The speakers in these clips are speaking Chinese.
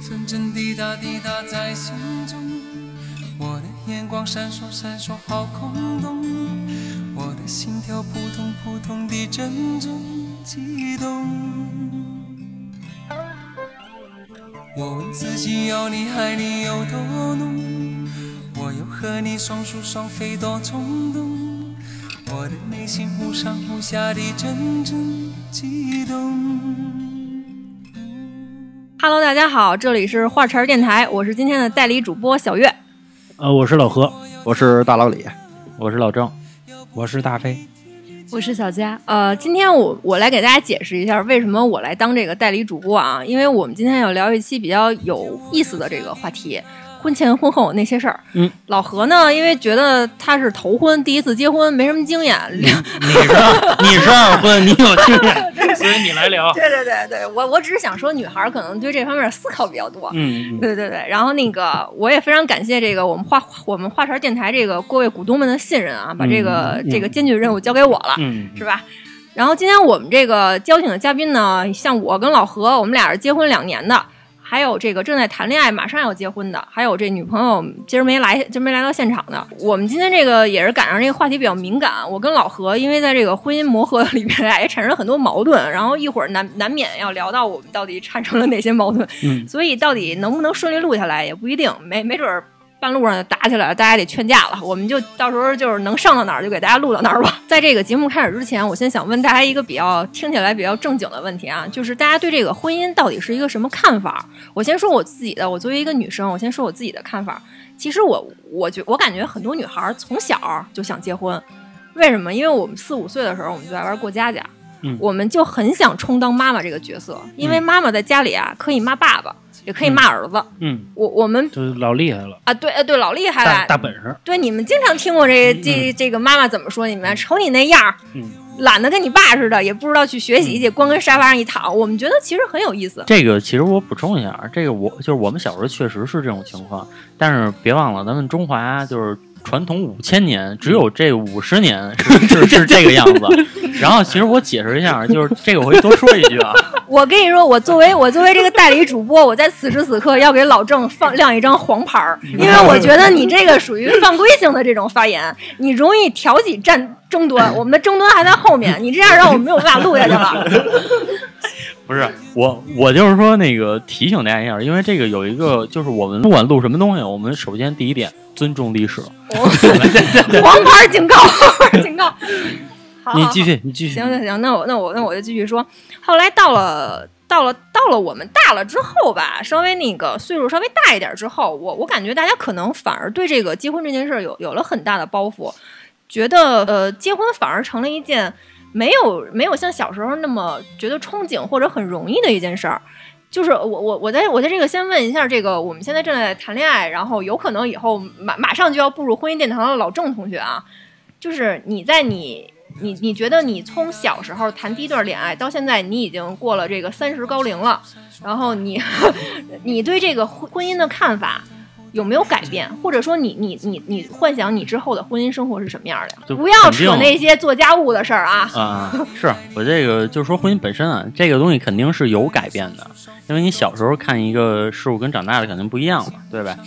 分针滴答滴答在心中，我的眼光闪烁闪烁好空洞，我的心跳扑通扑通地阵阵悸动。我问自己要你爱你有多浓，我又和你双宿双飞多冲动，我的内心忽上忽下地阵阵悸动。Hello，大家好，这里是画茬儿电台，我是今天的代理主播小月。呃，我是老何，我是大老李，我是老郑，我是大飞。我是小佳，呃，今天我我来给大家解释一下为什么我来当这个代理主播啊，因为我们今天要聊一期比较有意思的这个话题。婚前婚后那些事儿，嗯，老何呢，因为觉得他是头婚，第一次结婚，没什么经验。你是你是二婚，你有经验，所以你来聊。对对对对，我我只是想说，女孩可能对这方面思考比较多。嗯，对对对，然后那个我也非常感谢这个我们画我们画船电台这个各位股东们的信任啊，把这个、嗯这个艰巨任务交给我了，嗯，是吧？然后今天我们这个邀请的嘉宾呢，像我跟老何，我们俩是结婚两年的，还有这个正在谈恋爱、马上要结婚的，还有这女朋友今儿没来，今儿没来到现场的。我们今天这个也是赶上这个话题比较敏感，我跟老何因为在这个婚姻磨合里面，也产生很多矛盾，然后一会儿难难免要聊到我们到底产生了哪些矛盾，嗯所以到底能不能顺利录下来也不一定，没没准儿。半路上就打起来了，大家得劝架了。我们就到时候就是能上到哪儿就给大家录到哪儿吧。在这个节目开始之前，我先想问大家一个比较听起来比较正经的问题啊，就是大家对这个婚姻到底是一个什么看法？我先说我自己的，我作为一个女生，我先说我自己的看法。其实我我觉我感觉很多女孩儿从小就想结婚，为什么？因为我们四五岁的时候我们就爱玩过家家，嗯我们就很想充当妈妈这个角色，因为妈妈在家里啊可以骂爸爸，也可以骂儿子。嗯，我我们就是老厉害了，啊，对，呃，对，老厉害了。大本事。对，你们经常听过这这这个妈妈怎么说你们？瞅你那样儿，嗯懒得跟你爸似的，也不知道去学习去，光跟沙发上一躺。我们觉得其实很有意思。这个其实我补充一下，这个我就是我们小时候确实是这种情况，但是别忘了，咱们中华就是传统五千年，只有这五十年 是是是这个样子。然后其实我解释一下，就是这个我会多说一句啊，我跟你说，我作为我作为这个代理主播，我在此时此刻要给老郑放亮一张黄牌儿，因为我觉得你这个属于犯规性的这种发言，你容易挑起战争端，我们的争端还在后面，你这样让我们没有办法录下去了。不是我，我就是说那个提醒大家一下，因为这个有一个，就是我们不管录什么东西，我们首先第一点尊重历史。黄牌警告，黄牌警告。好好好你继续，你继续。行行行，那我那我那我就继续说。后来到了到了到了我们大了之后吧，稍微那个岁数稍微大一点之后，我我感觉大家可能反而对这个结婚这件事儿有有了很大的包袱，觉得呃结婚反而成了一件没有没有像小时候那么觉得憧憬或者很容易的一件事儿。就是我我我在我在这个先问一下这个我们现在正在谈恋爱，然后有可能以后马马上就要步入婚姻殿堂的老郑同学啊，就是你在你你你觉得你从小时候谈第一段恋爱到现在，你已经过了这个三十高龄了，然后你 你对这个婚婚姻的看法有没有改变？或者说你你你你幻想你之后的婚姻生活是什么样的呀？不要扯那些做家务的事儿啊！啊，是我这个就是说婚姻本身啊，这个东西肯定是有改变的，因为你小时候看一个事物跟长大的肯定不一样嘛，对吧？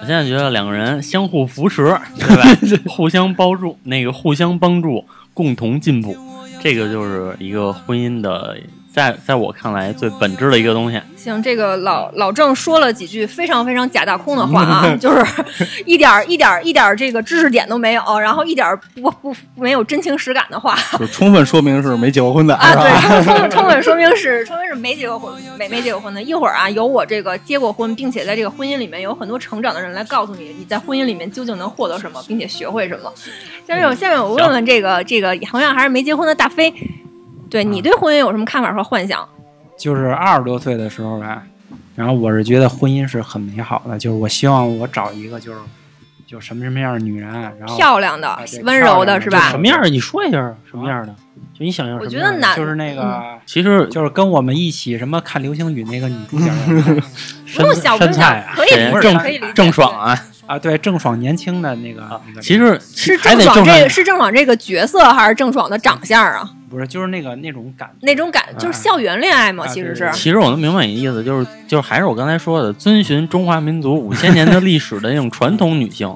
我现在觉得两个人相互扶持，对吧？互相帮助，那个互相帮助，共同进步，这个就是一个婚姻的，在在我看来最本质的一个东西。行，这个老老郑说了几句非常非常假大空的话啊，就是一点儿一点儿一点儿这个知识点都没有，然后一点儿不不没有真情实感的话。就充分说明是没结过婚的，啊，对，充充充分说明是充分是没结过婚，没没结过婚的。一会儿啊，有我这个结过婚，并且在这个婚姻里面有很多成长的人来告诉你，你在婚姻里面究竟能获得什么，并且学会什么。下面我下面我问问这个这个好像还是没结婚的大飞，对你对婚姻有什么看法和幻想？就是二十多岁的时候吧，然后我是觉得婚姻是很美好的，就是我希望我找一个就是就什么什么样的女人，然后漂亮的啊、温柔的是吧什么样的？你说一下什么样的？就你想要我什么样的？觉得男就是那个、嗯其实就是跟我们一起什么看流星雨那个女主角儿不用 小不用小身材啊，可以理解郑可以理解郑爽啊，啊，对，郑爽年轻的那个，那个其实是郑爽这个是郑爽这个角色，还是郑爽的长相啊？不是就是那个那种感那种感就是校园恋爱嘛，啊其实是其实我能明白你的意思，就是就是还是我刚才说的，遵循中华民族五千年的历史的那种传统女性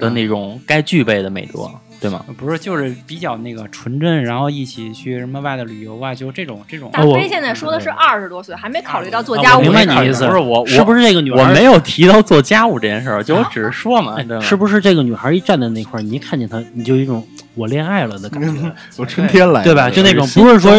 的那种该具备的美德，对吗？不是就是比较那个纯真，然后一起去什么外头旅游啊，就这种这种。大飞现在说的是二十多岁，还没考虑到做啊家务我明白你意思不是我，是不是是这个女孩我没有提到做家务这件事儿，就我只是说嘛？是不是这个女孩一站在那块儿，你一看见她，你就有一种我恋爱了的感觉，我春天来了，对吧？就那种不是说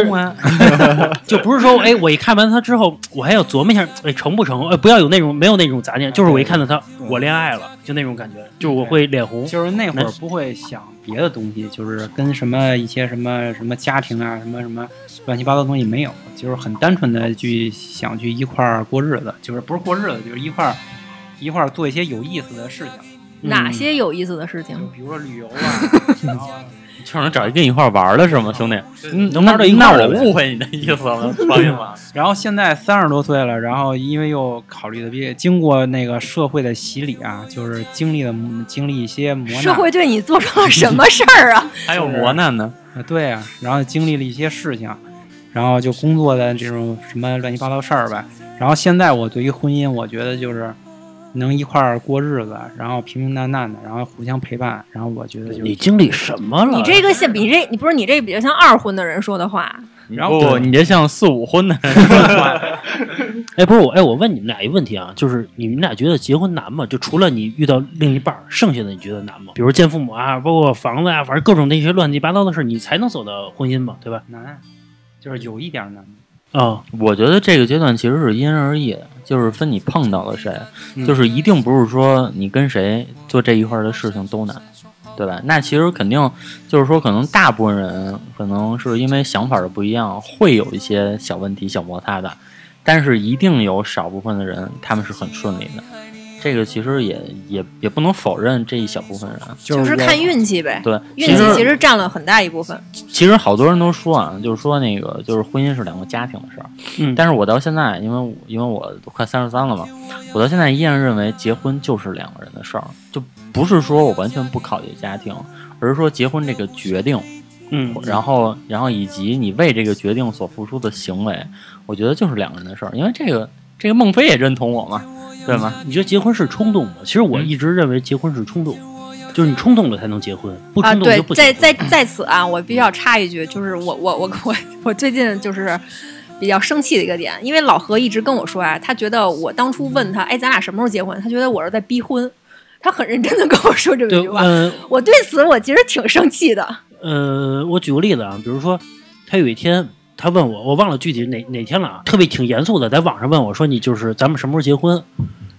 就不是说，哎，我一看完他之后，我还要琢磨一下，哎，成不成？哎，不要有那种没有那种杂念，就是我一看到他，我恋爱了，就那种感觉，就是我会脸红。就是那会儿不会想别的东西，就是跟什么一些什么什么家庭啊，什么什么乱七八糟东西没有，就是很单纯的去想去一块儿过日子，就是不是过日子，就是一块儿一块儿做一些有意思的事情，哪些有意思的事情就？比如说旅游啊，然后就是能找一跟你一块玩儿的是吗，兄弟？嗯，能玩到一块那我误会你的意思了，不好意思啊。然后现在三十多岁了，然后因为又考虑的比经过那个社会的洗礼啊，就是经历了经历一些磨难，社会对你做出了什么事儿啊？还有磨难呢，啊，对啊，然后经历了一些事情，然后就工作的这种什么乱七八糟事儿呗。然后现在我对于婚姻，我觉得就是能一块儿过日子，然后平平淡淡的，然后互相陪伴，然后我觉得就你经历什么了？你这个像比这，你不是你这比较像二婚的人说的话。然后不，你这像四五婚的人，哎，不是我，哎，我问你们俩一个问题啊，就是你们俩觉得结婚难吗？就除了你遇到另一半，剩下的你觉得难吗？比如见父母啊，包括房子啊，反正各种那些乱七八糟的事儿，你才能走到婚姻嘛，对吧？难，就是有一点难。啊、我觉得这个阶段其实是因人而异的，就是分你碰到了谁，嗯就是一定不是说你跟谁做这一块儿的事情都难，对吧？那其实肯定就是说，可能大部分人可能是因为想法的不一样，会有一些小问题、小摩擦的，但是一定有少部分的人他们是很顺利的。这个其实也也也不能否认这一小部分人，就是看运气呗，对，运气其实占了很大一部分。其实好多人都说啊，就是说那个就是婚姻是两个家庭的事儿。嗯但是我到现在，因为因为我都快三十三了嘛，我到现在依然认为结婚就是两个人的事儿，就不是说我完全不考虑家庭，而是说结婚这个决定，嗯，然后然后以及你为这个决定所付出的行为，我觉得就是两个人的事儿。因为这个这个孟非也认同我嘛，对吗？你觉得结婚是冲动吗？其实我嗯一直认为结婚是冲动，就是你冲动了才能结婚，不啊，冲动对就不，结婚。在在在此啊，我必须要插一句，就是我我我我我最近就是比较生气的一个点，因为老何一直跟我说啊，他觉得我当初问他，哎，咱俩什么时候结婚？他觉得我是在逼婚，他很认真的跟我说这么一对句，话。呃我对此我其实挺生气的。呃，我举个例子啊，比如说他有一天他问我，我忘了具体哪哪天了啊，特别挺严肃的，在网上问我说你就是咱们什么时候结婚？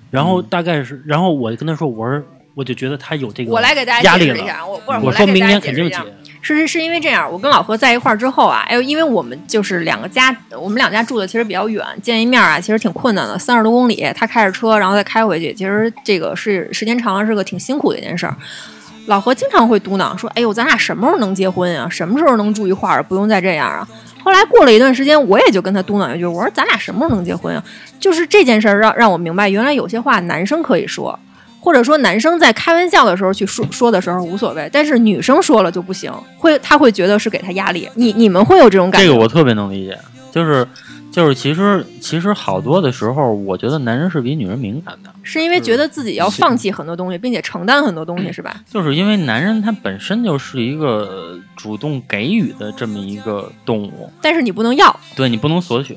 然后大概是，然后我跟他说，我说我就觉得他有这个我来给大压力了家解释一下，我不是我说明年肯定结解释一下。。是是因为这样，我跟老何在一块儿之后啊，哎呦，因为我们就是两个家，我们两家住的其实比较远，见一面啊，其实挺困难的，三十多公里，他开着车，然后再开回去，其实这个是时间长了是个挺辛苦的一件事儿。老何经常会嘟囔说：“哎呦，咱俩什么时候能结婚呀？什么时候能住一块儿？不用再这样啊。”后来过了一段时间，我也就跟他嘟囔一句：“我说咱俩什么时候能结婚啊？”就是这件事儿让让我明白，原来有些话男生可以说，或者说男生在开玩笑的时候去说说的时候无所谓，但是女生说了就不行，会他会觉得是给他压力。你你们会有这种感觉？这个我特别能理解，就是就是其实其实好多的时候，我觉得男人是比女人敏感的，是因为觉得自己要放弃很多东西，并且承担很多东西，是吧？就是因为男人他本身就是一个呃主动给予的这么一个动物，但是你不能要，对你不能索取，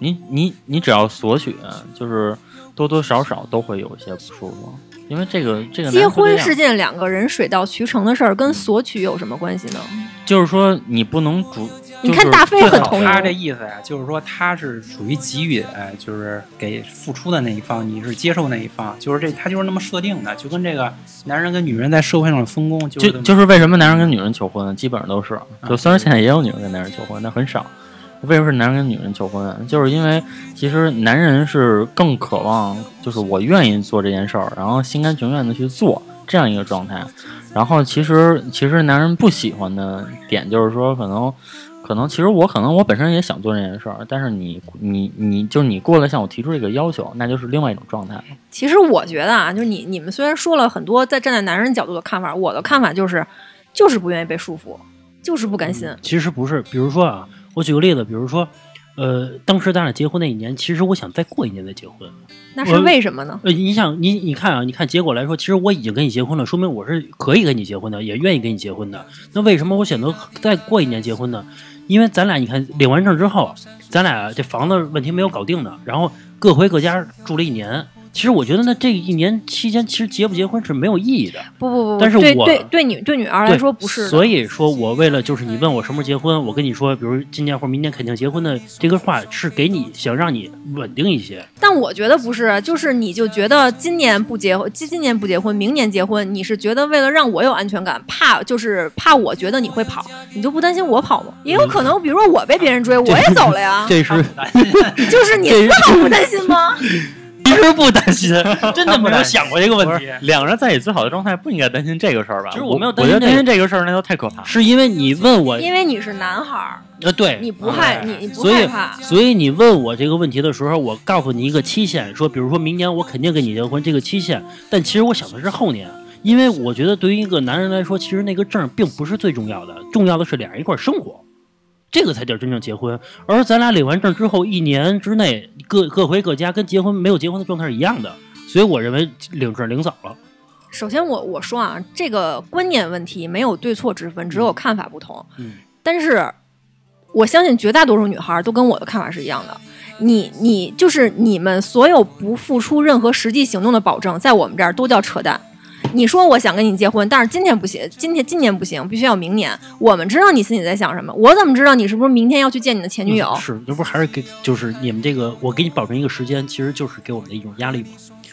你你你只要索取，就是多多少少都会有一些不舒服，因为这个这个结婚是件两个人水到渠成的事儿，跟索取有什么关系呢？就是说你不能主，你看大飞很同意他这意思呀，就是说他是属于给予，哎，就是给付出的那一方，你是接受那一方，就是这他就是那么设定的，就跟这个男人跟女人在社会上的分工就就就是为什么男人跟女人求婚？基本上都是，啊就虽然现在也有女人跟男人求婚，但很少。为什么是男人跟女人求婚啊？就是因为其实男人是更渴望，就是我愿意做这件事儿，然后心甘情愿的去做这样一个状态。然后其实其实男人不喜欢的点就是说，可能可能其实我可能我本身也想做这件事儿，但是你你你就是你过来向我提出这个要求，那就是另外一种状态。其实我觉得啊，就是你你们虽然说了很多在站在男人角度的看法，我的看法就是，就是不愿意被束缚。就是不甘心。其实不是，比如说啊，我举个例子，比如说，呃，当时咱俩结婚那一年，其实我想再过一年再结婚。那是为什么呢？呃，你想，你你看啊，你看结果来说，其实我已经跟你结婚了，说明我是可以跟你结婚的，也愿意跟你结婚的。那为什么我选择再过一年结婚呢？因为咱俩你看领完证之后，咱俩这房子问题没有搞定呢，然后各回各家住了一年。其实我觉得呢，这一年期间，其实结不结婚是没有意义的。不不不，但是我对对对女对女儿来说不是。所以说我为了就是你问我什么时候结婚，我跟你说，比如今年或者明年肯定结婚的这个话，是给你想让你稳定一些。但我觉得不是，就是你就觉得今年不结婚，今今年不结婚，明年结婚，你是觉得为了让我有安全感，怕就是怕我觉得你会跑，你就不担心我跑吗？也有可能，比如说我被别人追，我也走了呀，这是 就是你丝毫不担心吗？其实不担心，真的没有想过这个问题。两个人在一起最好的状态，不应该担心这个事儿吧？其实我没有我觉得担担心这个心这个事儿，那就太可怕了。是因为你问我，因为你是男孩儿，呃，对，你不害哎你你不所以害怕，所以你问我这个问题的时候，我告诉你一个期限，说比如说明年我肯定跟你结婚这个期限，但其实我想的是后年，因为我觉得对于一个男人来说，其实那个证并不是最重要的，重要的是俩人一块儿生活，这个才叫真正结婚。而咱俩领完证之后，一年之内各各回各家，跟结婚没有结婚的状态是一样的，所以我认为领证领早了。首先我我说啊，这个观念问题没有对错之分，只有看法不同。嗯，但是我相信绝大多数女孩都跟我的看法是一样的。你你就是你们所有不付出任何实际行动的保证，在我们这儿都叫扯淡。你说我想跟你结婚，但是今天不行，今天今年不行，必须要明年。我们知道你心里在想什么，我怎么知道你是不是明天要去见你的前女友？嗯是，这不还是给就是你们这个，我给你保证一个时间，其实就是给我们的一种压力嘛。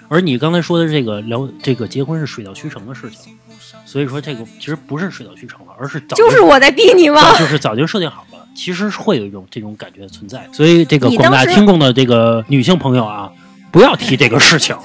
而你刚才说的这个聊这个结婚是水到渠成的事情，所以说这个其实不是水到渠成了，而是早就是我在逼你吗？就是早就设定好了，其实是会有一种这种感觉存在。所以这个广大听众的这个女性朋友啊，不要提这个事情？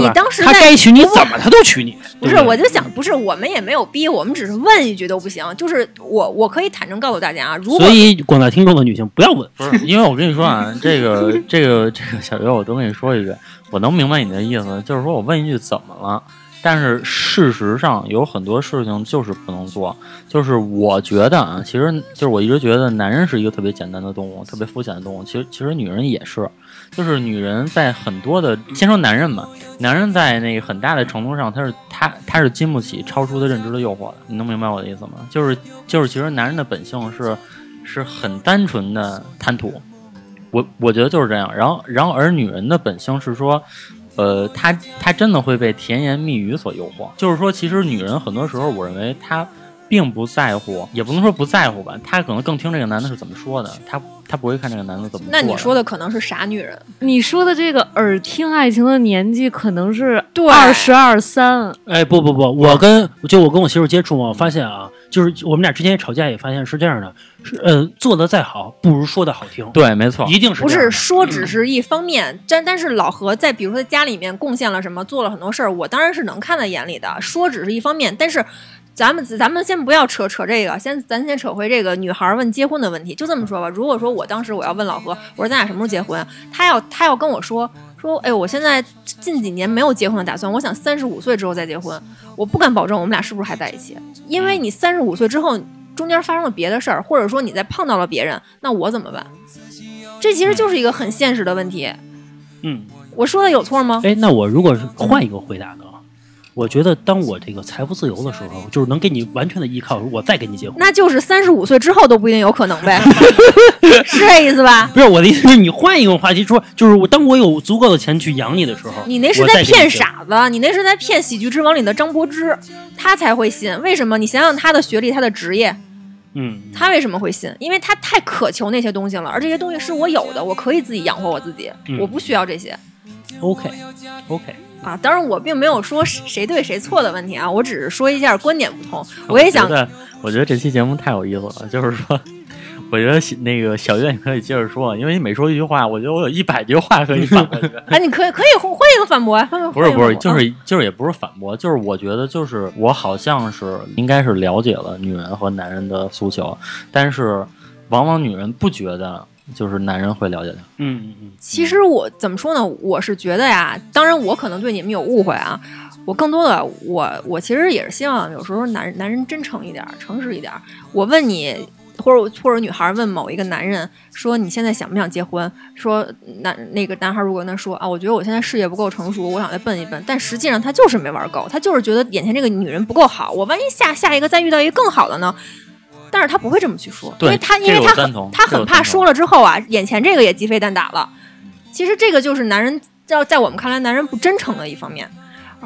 你当时在他该娶你怎么他都娶你，不是，对对我就想，不是，我们也没有逼，我们只是问一句都不行。就是我，我可以坦诚告诉大家啊，如果所以广大听众的女性不要问，不是，因为我跟你说啊，这个这个这个小月，我都跟你说一句，我能明白你的意思，就是说我问一句怎么了？但是事实上有很多事情就是不能做，就是我觉得啊，其实就是我一直觉得男人是一个特别简单的动物，特别肤浅的动物。其实其实女人也是，就是女人在很多的，先说男人吧，男人在那个很大的程度上，他是他他是经不起超出的认知的诱惑的。你能明白我的意思吗？就是就是，其实男人的本性是是很单纯的贪图，我我觉得就是这样。然后然后而女人的本性是说。呃，她她真的会被甜言蜜语所诱惑，就是说，其实女人很多时候，我认为她并不在乎，也不能说不在乎吧，她可能更听这个男的是怎么说的，她她不会看这个男的怎么做。那你说的可能是傻女人，你说的这个耳听爱情的年纪可能是对二十二三，哎，不不不，我跟就我跟我媳妇接触嘛，我发现啊，就是我们俩之前也吵架，也发现是这样的，是呃，做的再好，不如说的好听，对，没错，一定是不是说只是一方面，但但是老何在比如说在家里面贡献了什么，做了很多事儿，我当然是能看在眼里的。说只是一方面，但是咱们咱们先不要扯扯这个，先咱先扯回这个女孩问结婚的问题。就这么说吧，如果说我当时我要问老何，我说咱俩什么时候结婚？他要他要跟我说说，哎，我现在近几年没有结婚的打算，我想三十五岁之后再结婚。我不敢保证我们俩是不是还在一起，因为你三十五岁之后中间发生了别的事儿，或者说你再碰到了别人，那我怎么办？这其实就是一个很现实的问题。嗯，我说的有错吗？哎，那我如果是换一个回答呢？我觉得当我这个财富自由的时候，就是能给你完全的依靠，我再跟你结婚。那就是三十五岁之后都不一定有可能呗，是这意思吧？不是我的意思是你换一个话题说，就是我当我有足够的钱去养你的时候，你那是在骗。傻子，你那是在骗《喜剧之王》里的张柏芝，他才会信。为什么？你想想他的学历，他的职业，嗯，他为什么会信？因为他太渴求那些东西了，而这些东西是我有的，我可以自己养活我自己，嗯我不需要这些 OK OK，啊。当然，我并没有说谁对谁错的问题啊，我只是说一下观点不同。我也想我觉得这期节目太有意思了，就是说。我觉得那个小月你可以接着说，因为你每说一句话，我觉得我有一百句话可以反过去。啊，你可以可以换一个反驳啊，不是不是，就是就是也不是反驳，就是我觉得就是我好像是应该是了解了女人和男人的诉求，但是往往女人不觉得就是男人会了解的。嗯嗯嗯，其实我怎么说呢？我是觉得呀，当然我可能对你们有误会啊。我更多的，我我其实也是希望有时候男男人真诚一点儿，诚实一点儿。我问你，或者或者女孩问某一个男人说你现在想不想结婚？说男那个男孩如果跟他说啊，我觉得我现在事业不够成熟，我想再奔一奔，但实际上他就是没玩够，他就是觉得眼前这个女人不够好，我万一下下一个再遇到一个更好的呢？但是他不会这么去说，因为他因为他很他很怕说了之后啊，眼前这个也鸡飞蛋打了。其实这个就是男人在在我们看来，男人不真诚的一方面。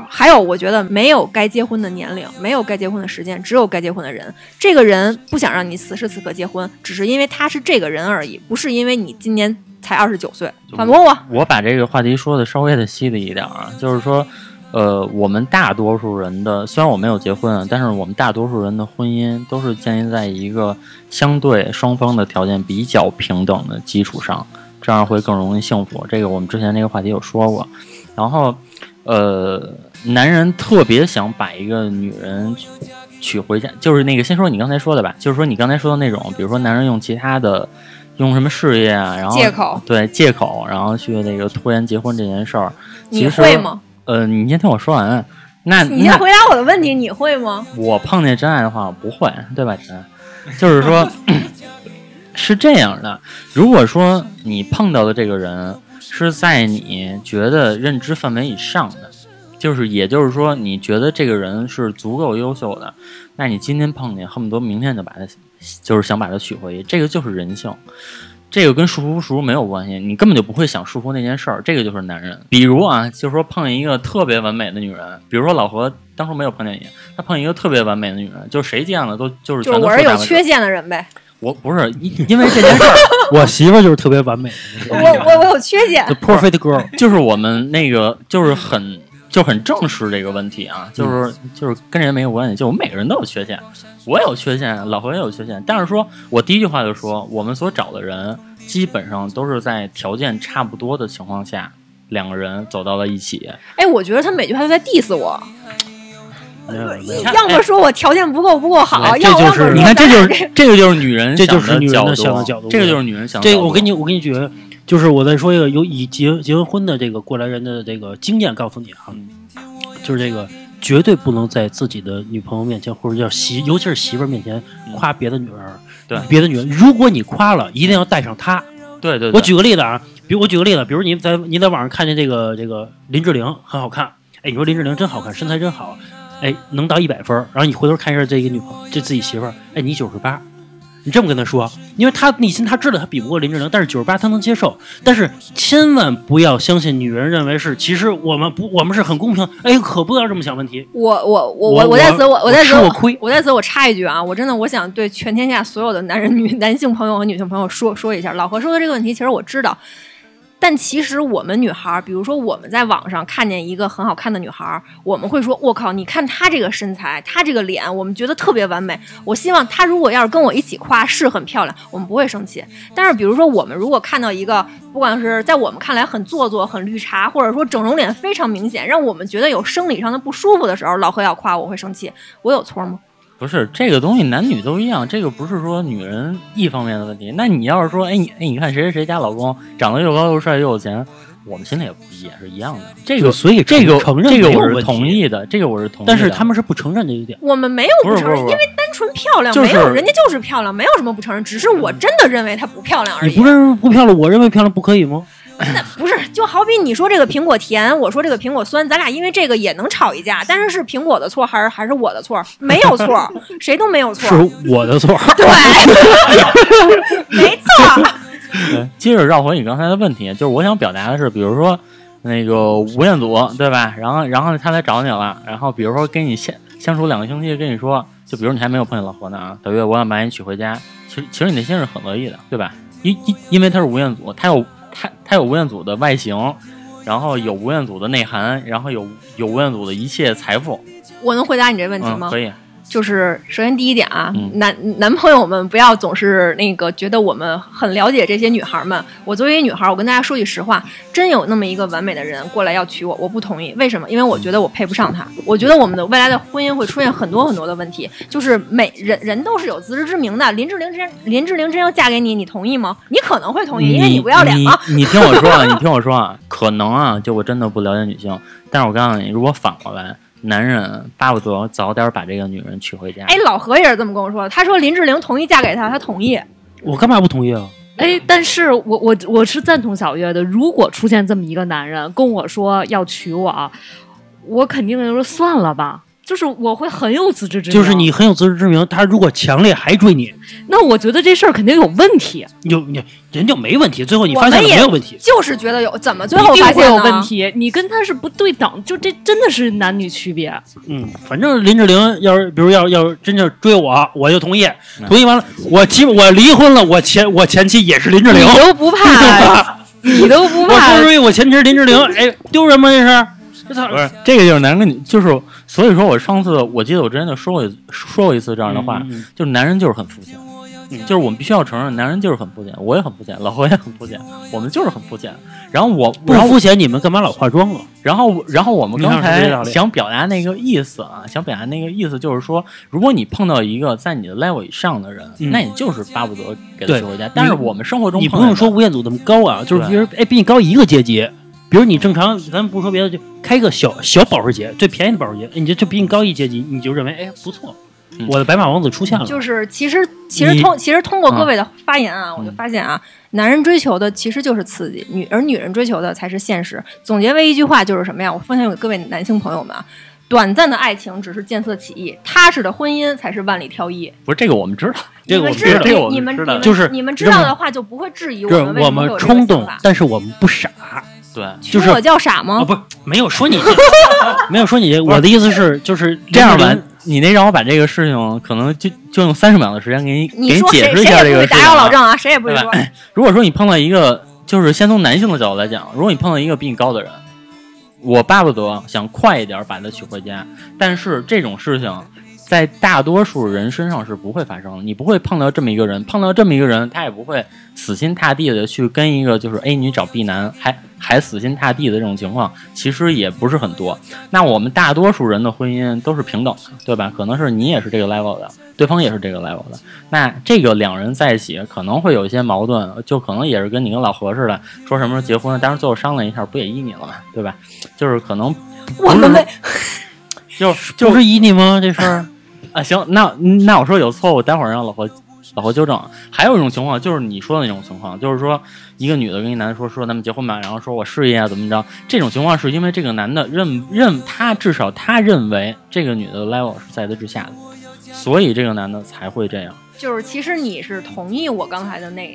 还有，我觉得没有该结婚的年龄，没有该结婚的时间，只有该结婚的人。这个人不想让你此时此刻结婚，只是因为他是这个人而已，不是因为你今年才二十九岁。反驳我，我把这个话题说的稍微的犀利一点啊，就是说，呃，我们大多数人的虽然我没有结婚啊，但是我们大多数人的婚姻都是建立在一个相对双方的条件比较平等的基础上，这样会更容易幸福。这个我们之前那个话题有说过。然后，呃，男人特别想把一个女人娶回家，就是那个先说你刚才说的吧，就是说你刚才说的那种，比如说男人用其他的。用什么事业啊，然后借口对借口，然后去那个拖延结婚这件事儿，你其实会吗？呃，你先听我说完。那你先回答我的问题，你会吗？我碰见真爱的话，我不会，对吧？真，就是说，是这样的。如果说你碰到的这个人是在你觉得认知范围以上的，就是也就是说，你觉得这个人是足够优秀的，那你今天碰见，恨不得明天就把他，就是想把他娶回去，这个就是人性。这个跟束缚不束缚没有关系，你根本就不会想束缚那件事儿，这个就是男人。比如啊，就说碰见一个特别完美的女人，比如说老何当初没有碰见你，他碰见一个特别完美的女人，就谁见了都就是就是全都我是有缺陷的人呗，我不是因因为这件事儿，我媳妇儿就是特别完美的我那个我我有缺陷 The，perfect girl。就是我们那个就是很就很正视这个问题啊，就是就是跟人没有关系，就我们每个人都有缺陷，我有缺陷，老何也有缺陷，但是说我第一句话就说，我们所找的人基本上都是在条件差不多的情况下，两个人走到了一起。哎，我觉得他每句话都在 diss 我，要么说我条件不够不够好，哎要这就是你看，这就是这个就是女人这就是想女人的角想的角度这个就是女人想的。这个我给你，我给你举个，就是我再说一个有已结结完婚的这个过来人的这个经验，告诉你啊，就是这个绝对不能在自己的女朋友面前或者叫媳，尤其是媳妇儿面前夸别的女人，对。别的女人，如果你夸了，一定要带上她。对对，对。我举个例子啊，比如我举个例子，比如你在你在网上看见这个这个林志玲很好看，哎，你说林志玲真好看，身材真好，哎，能到一百分，然后你回头看一下这个女朋友，这自己媳妇儿，哎，你九十八，你这么跟他说，因为他内心他知道他比不过林志玲，但是九十八他能接受，但是千万不要相信女人认为是，其实我们不我们是很公平，哎，可不要这么想问题。我我我我我在此我我在此我亏我在此我插一句啊，我真的我想对全天下所有的男人女男性朋友和女性朋友说说一下，老何说的这个问题，其实我知道。但其实我们女孩，比如说我们在网上看见一个很好看的女孩，我们会说：“我靠，你看她这个身材，她这个脸，我们觉得特别完美。我希望她如果要是跟我一起夸是很漂亮，我们不会生气。但是比如说我们如果看到一个，不管是在我们看来很做作、很绿茶，或者说整容脸非常明显，让我们觉得有生理上的不舒服的时候，老何要夸我会生气，我有错吗？不是这个东西，男女都一样，这个不是说女人一方面的问题。那你要是说，哎你哎，你看谁谁谁家老公长得又高又帅又有钱，我们心里也不也是一样的。这个所以这个承认这个我是同意的，这个我是同意的。但是他们是不承认这一点。我们没有不承认，因为单纯漂亮，就是没有人家就是漂亮，没有什么不承认，只是我真的认为她不漂亮而已你不。认为不漂亮，我认为漂亮不可以吗？那不是，就好比你说这个苹果甜，我说这个苹果酸，咱俩因为这个也能吵一架，但是是苹果的错还是还是我的错？没有错，谁都没有错。是我的错。对，没错。对，接着绕回你刚才的问题，就是我想表达的是，比如说那个吴彦祖，对吧？然后然后他来找你了，然后比如说跟你相相处两个星期，跟你说，就比如你还没有碰见老婆呢啊，小月，我想把你娶回家。其实其实你内心是很乐意的，对吧？因因因为他是吴彦祖，他有他他有吴彦祖的外形，然后有吴彦祖的内涵，然后有有吴彦祖的一切财富。我能回答你这问题嗯，吗？可以。就是首先第一点啊，嗯男男朋友们不要总是那个觉得我们很了解这些女孩们。我作为女孩，我跟大家说句实话，真有那么一个完美的人过来要娶我，我不同意。为什么？因为我觉得我配不上他。我觉得我们的未来的婚姻会出现很多很多的问题。就是每人人都是有自知之明的。林志玲真林志玲真要嫁给你，你同意吗？你可能会同意，因为你不要脸嘛。你你听我说啊，你听我说啊，可能啊，就我真的不了解女性，但是我告诉你，如果反过来，男人巴不得早点把这个女人娶回家。哎，老何也是这么跟我说的，他说林志玲同意嫁给他，他同意。我干嘛不同意啊？哎，但是我我我是赞同小月的。如果出现这么一个男人跟我说要娶我，我肯定就说算了吧。就是我会很有自知之明，就是你很有自知之明，他如果强烈还追你，那我觉得这事儿肯定有问题。有你人就没问题，最后你发现了没有问题。就是觉得有，怎么最后发现有问题，你跟他是不对等，就这真的是男女区别。嗯，反正林志玲要是比如要要真正追我，我就同意，嗯同意完了，我妻我离婚了，我前我前妻也是林志玲你，都不怕，你都不我怕说，出去我前妻是林志玲，哎，丢人吗？这是？不是这个就是男人跟女，就是所以说我上次我记得我之前就说过说过一次这样的话，就是男人就是很肤浅，嗯。就是我们必须要承认，男人就是很肤浅，我也很肤浅，老何也很肤浅，我们就是很肤浅。然后我，不肤浅，你们干嘛老化妆啊？然后，然后我们刚才想表达那个意思啊，想表达那个意思就是说，如果你碰到一个在你的 level 以上的人，嗯。那你就是巴不得给他娶回家。但是我们生活中你不用说吴彦祖那么高啊，就是对。比如哎比你高一个阶级，比如你正常，咱不说别的，就开个小小保时捷，最便宜的保时捷，哎你就就比你高一阶级，你就认为哎不错，嗯我的白马王子出现了。就是其实其实通其实通过各啊位的发言啊，我就发现啊，男人追求的其实就是刺激，女而女人追求的才是现实。总结为一句话就是什么呀？我分享给各位男性朋友们啊。短暂的爱情只是见色起意，踏实的婚姻才是万里挑一。不是这个我们知道，这个我你们知道这个我们你们知道你们就是你们知道的话，就不会质疑我们我们冲动但是我们不傻。对，就是我叫傻吗啊，？不是没有说你，没有说你，我的意思是就是这样吧你那让我把这个事情，可能就就用三十秒的时间给你你给说谁谁解释一下这个事情啊。扰老郑啊，谁也不说。如果说你碰到一个，就是先从男性的角度来讲，如果你碰到一个比你高的人，我巴不得想快一点把他娶回家，但是这种事情在大多数人身上是不会发生的。你不会碰到这么一个人，碰到这么一个人，他也不会死心塌地的去跟一个就是 A 女找 B 男，还还死心塌地的这种情况，其实也不是很多。那我们大多数人的婚姻都是平等的，对吧？可能是你也是这个 level 的，对方也是这个 level 的。那这个两人在一起可能会有一些矛盾，就可能也是跟你跟老何似的，说什么时候结婚，但是最后商量一下，不也依你了嘛，对吧？就是可能我们就就是依你吗？这事儿啊，行，那那我说有错误，待会儿让老婆老婆纠正。还有一种情况就是你说的那种情况，就是说一个女的跟一男的说说咱们结婚吧，然后说我事业啊怎么着，这种情况是因为这个男的认认他至少他认为这个女的 level 是在他之下的，所以这个男的才会这样。就是其实你是同意我刚才的那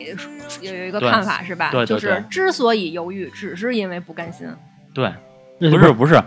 有有一个看法是吧？对对对就是之所以犹豫，只是因为不甘心。对，不不是不是，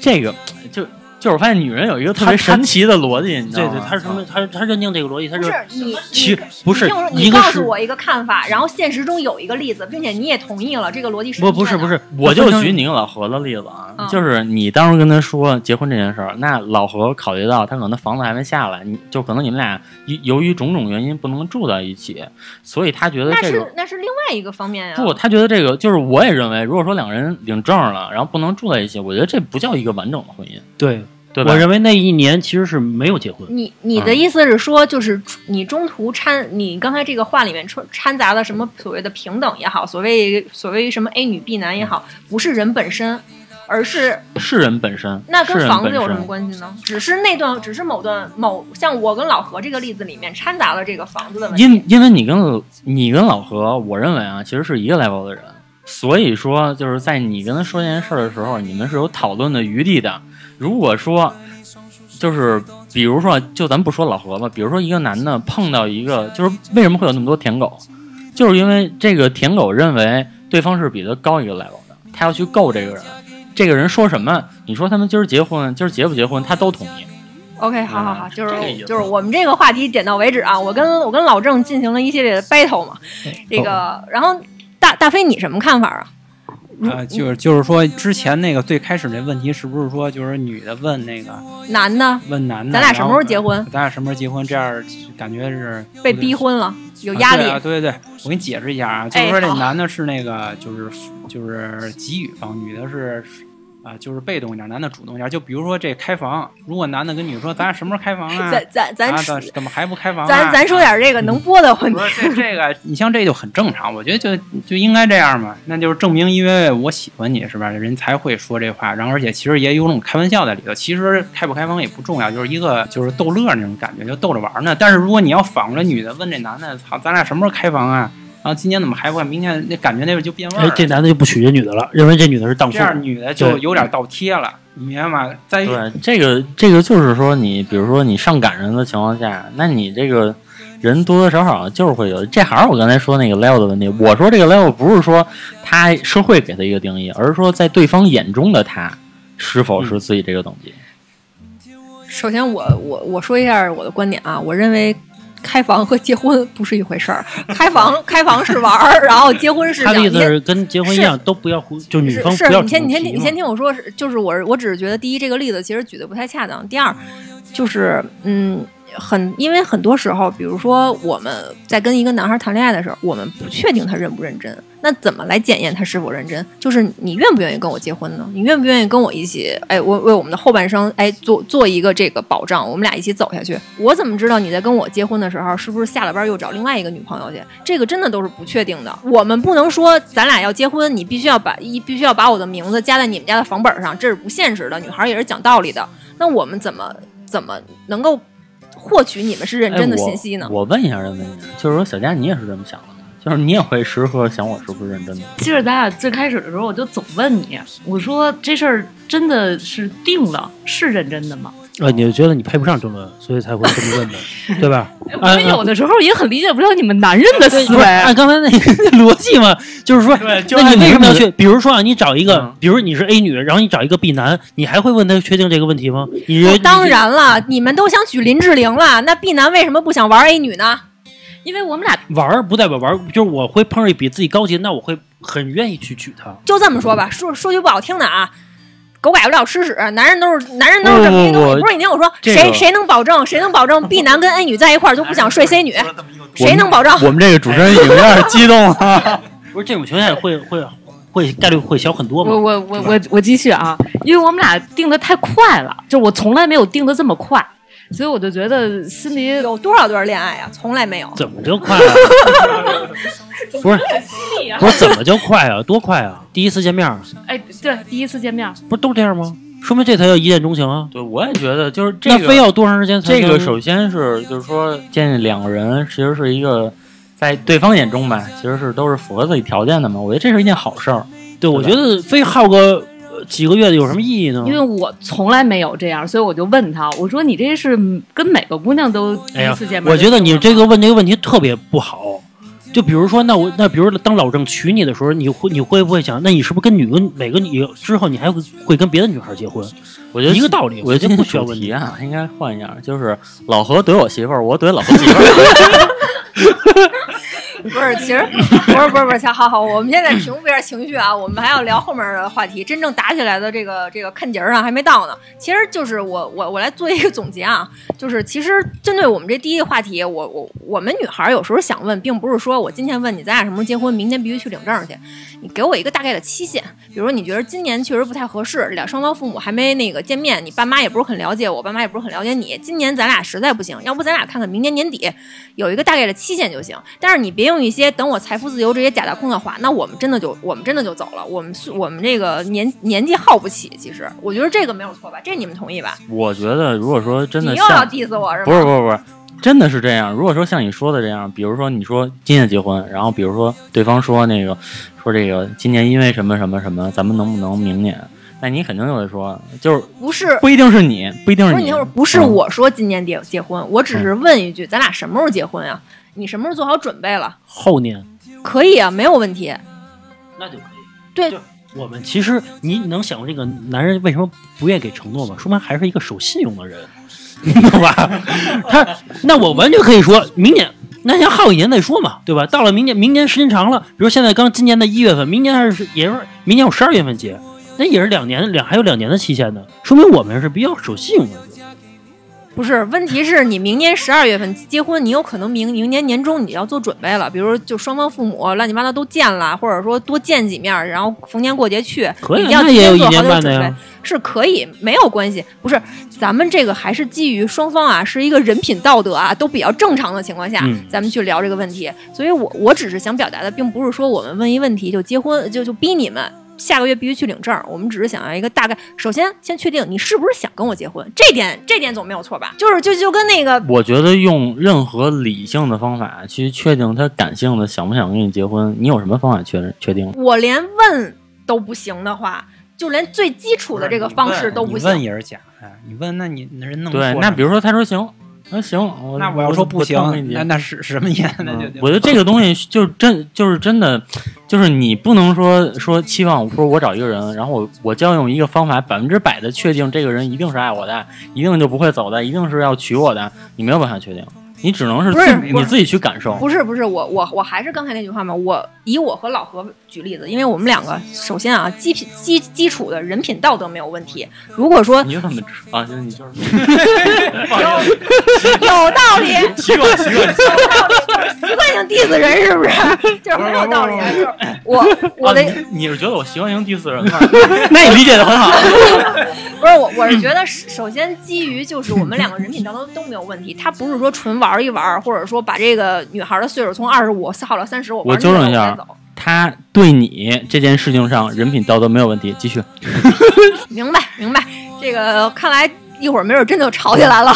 这个就就是我发现女人有一个特别她她神奇的逻辑，你知道吗？对对，她是什么？她她认定这个逻辑，他不是是你，其你不是你告诉我一个看法，然后现实中有一个例子，并且你也同意了，这个逻辑是不不是不是，我就举你跟老何的例子啊，嗯就是你当时跟他说结婚这件事儿，那老何考虑到他可能房子还没下来，你就可能你们俩由由于种种原因不能住在一起，所以他觉得那是这个那是另外一个方面呀。不，他觉得这个就是我也认为，如果说两个人领证了，然后不能住在一起，我觉得这不叫一个完整的婚姻，对，对吧？我认为那一年其实是没有结婚。你你的意思是说，就是你中途掺，你刚才这个话里面掺掺杂了什么所谓的平等也好，所谓所谓什么 A 女 B 男也好，不是人本身，而是是人本身，那跟房子有什么关系呢？只是那段，只是某段某像我跟老何这个例子里面掺杂了这个房子的问题。因因为你跟你跟老何，我认为啊，其实是一个 level 的人，所以说就是在你跟他说这件事儿的时候，你们是有讨论的余地的。如果说就是比如说，就咱不说老何吧，比如说一个男的碰到一个，就是为什么会有那么多舔狗，就是因为这个舔狗认为对方是比他高一个 level 的，他要去够这个人。这个人说什么？你说他们今儿结婚，今儿结不结婚，他都同意。OK，好好好，就是就是我们这个话题点到为止啊。我跟我跟老郑进行了一系列的 battle 嘛，这个，然后大大飞你什么看法啊？啊，就是就是说，之前那个最开始那问题是不是说，就是女的问那个男的问男的，咱俩什么时候结婚？咱俩什么时候结婚？这样感觉是被逼婚了，有压力。啊对啊对对对，我给你解释一下啊，就是哎说这男的是那个就是就是给予方，女的是啊，就是被动一点，男的主动一点。就比如说这开房，如果男的跟女的说咱俩什么时候开房啊？咱咱咱啊，怎怎么还不开房、啊？咱咱说点这个能播的问题这这个，你像这就很正常，我觉得就就应该这样嘛，那就是证明因为我喜欢你是吧，人才会说这话，然后而且其实也有种开玩笑在里头，其实开不开房也不重要，就是一个就是逗乐那种感觉，就逗着玩呢。但是如果你要反过来，女的问这男的，操，咱俩什么时候开房啊？然后今年怎么还不换？明天那感觉那边就变味儿哎了，，这男的就不娶这女的了，认为这女的是荡妇这。样女的就有点倒贴了，你明白吗？在于对，这个这个就是说你，比如说你上赶人的情况下，那你这个人多多少少就是会有。这还是我刚才说那个 level 的问题。我说这个 level 不是说他社会给他一个定义，而是说在对方眼中的他是否是自己这个等级。首先我，我我说一下我的观点啊，我认为开房和结婚不是一回事儿。开房 开房是玩儿，然后结婚是他的意思是跟结婚一样，都不要胡，就女是方不要是你先你先你先听我说，是就是我我只是觉得，第一这个例子其实举的不太恰当，第二就是嗯。很，因为很多时候，比如说我们在跟一个男孩谈恋爱的时候，我们不确定他认不认真。那怎么来检验他是否认真？就是你愿不愿意跟我结婚呢？你愿不愿意跟我一起？哎，为为我们的后半生，哎，做做一个这个保障，我们俩一起走下去。我怎么知道你在跟我结婚的时候，是不是下了班又找另外一个女朋友去？这个真的都是不确定的。我们不能说咱俩要结婚，你必须要把一必须要把我的名字加在你们家的房本上，这是不现实的。女孩也是讲道理的。那我们怎么怎么能够获取你们是认真的信息呢？我问一下，问一下，就是说小佳，你也是这么想的吗？就是你也会时刻想我是不是认真的？其实咱俩最开始的时候，我就总问你，我说这事儿真的是定了，是认真的吗？啊，你就觉得你配不上郑文，所以才会这么问的，对吧？我有的时候也很理解不了你们男人的思维。按刚才那个 逻辑嘛，就是说，那你为什么要去？比如说啊，你找一个嗯，比如你是 A 女，然后你找一个 B 男，你还会问他确定这个问题吗？你当然了，你们都想娶林志玲了，那 B 男为什么不想玩 A 女呢？因为我们俩玩不代表玩，就是我会碰上一比自己高级，那我会很愿意去娶她。就这么说吧，说说句不好听的啊，狗改不了吃屎，男人都是男人都是这么一东西。不是你听我说，这个谁谁能保证谁能保证 B 男跟 A 女在一块儿就不想睡 C 女？谁能保证？我们这个主持人已经有点激动了。不是这种情况下会会会概率会小很多吗我？我我我我继续啊，因为我们俩定的太快了，就我从来没有定的这么快，所以我就觉得心里有多少段恋爱啊？从来没有。怎么就快了？不是不是怎么就快啊？多快啊！第一次见面儿哎，对，第一次见面，不是都这样吗？说明这才叫一见钟情啊！对，我也觉得就是这个那非要多长时间才？这个首先是就是说建立两个人其实是一个在对方眼中吧，其实是都是符合自己条件的嘛。我觉得这是一件好事儿。对，我觉得非耗个呃几个月有什么意义呢？因为我从来没有这样，所以我就问他，我说你这是跟每个姑娘都第一次见，面、我觉得你这个问这个问题特别不好。就比如说，那我那比如当老郑娶你的时候，你会你会不会想，那你是不是跟女跟每个女之后，你还会会跟别的女孩结婚？我觉得一个道理我觉得今天我觉得不需要问题啊，应该换一样，就是老何怼我媳妇儿，我怼老何媳妇儿。不是，其实不是不是不是，好好，我们现在平复一下情绪啊，我们还要聊后面的话题。真正打起来的这个这个看节儿上还没到呢。其实就是我我我来做一个总结啊，就是其实针对我们这第一个话题，我我我们女孩有时候想问，并不是说我今天问你咱俩什么时候结婚，明天必须去领证去，你给我一个大概的期限。比如你觉得今年确实不太合适，俩双方父母还没那个见面，你爸妈也不是很了解我，爸妈也不是很了解你，今年咱俩实在不行，要不咱俩看看明年年底有一个大概的期限就行。但是你别用一些等我财富自由这些假大空的话，那我们真的就我们真的就走了，我们是我们这个年年纪耗不起。其实我觉得这个没有错吧，这你们同意吧？我觉得如果说真的你又要 diss 我是吗？不是不是不是，真的是这样。如果说像你说的这样，比如说你说今年结婚，然后比如说对方说那个说这个今年因为什么什么什么，咱们能不能明年？那你肯定就会说，就是不是不一定是你，不一定是你不是我，不是嗯我说今年结结婚，我只是问一句，咱俩什么时候结婚呀？你什么时候做好准备了？后年可以啊，没有问题。那就可以。对就我们其实你能想过这个男人为什么不愿意给承诺吗？说明还是一个守信用的人，懂吧？他那我完全可以说明年。那先耗一年再说嘛，对吧？到了明年，明年时间长了，比如现在刚今年的一月份，明年还是也是明年我十二月份结，那也是两年两还有两年的期限呢，说明我们是比较守信用的人。不是，问题是你明年十二月份结婚，你有可能明明年年中你要做准备了，比如就双方父母乱七八糟都见了，或者说多见几面，然后逢年过节去，可以你要那也有一年提前做好点准备半的呀，是可以，没有关系。不是，咱们这个还是基于双方啊是一个人品道德啊都比较正常的情况下，嗯咱们去聊这个问题。所以我我只是想表达的，并不是说我们问一问题就结婚，就就逼你们。下个月必须去领证，我们只是想要一个大概。首先，先确定你是不是想跟我结婚，这点这点总没有错吧？就是就就跟那个我觉得用任何理性的方法去确定他感性的想不想跟你结婚，你有什么方法确确定？我连问都不行的话，就连最基础的这个方式都不你问行。也是假的，你问那你那人弄对，那比如说他说行，那行，我那我要说不行那那是什么意思？那就嗯我觉得这个东西就是真，就是真的，就是你不能说说期望说我找一个人，然后我我就要用一个方法百分之百的确定这个人一定是爱我的，一定就不会走的，一定是要娶我的，你没有办法确定，你只能是自你自己去感受。不是不是，我我我还是刚才那句话嘛，我以我和老何举例子，因为我们两个首先啊，基品基基础的人品道德没有问题。如果说你怎么啊？就是你就是 有有道理，习惯性 diss 人是不是？就是很有道理啊，就是我我的啊你你是觉得我习惯性 diss 人吗？那你理解的很好。不是我，我是觉得首先基于就是我们两个人品道德都没有问题，他不是说纯玩一玩，或者说把这个女孩的岁数从二十五耗到三十，我我纠正一下。他对你这件事情上人品道德没有问题，继续。明白明白，这个看来一会儿没准真就吵起来了。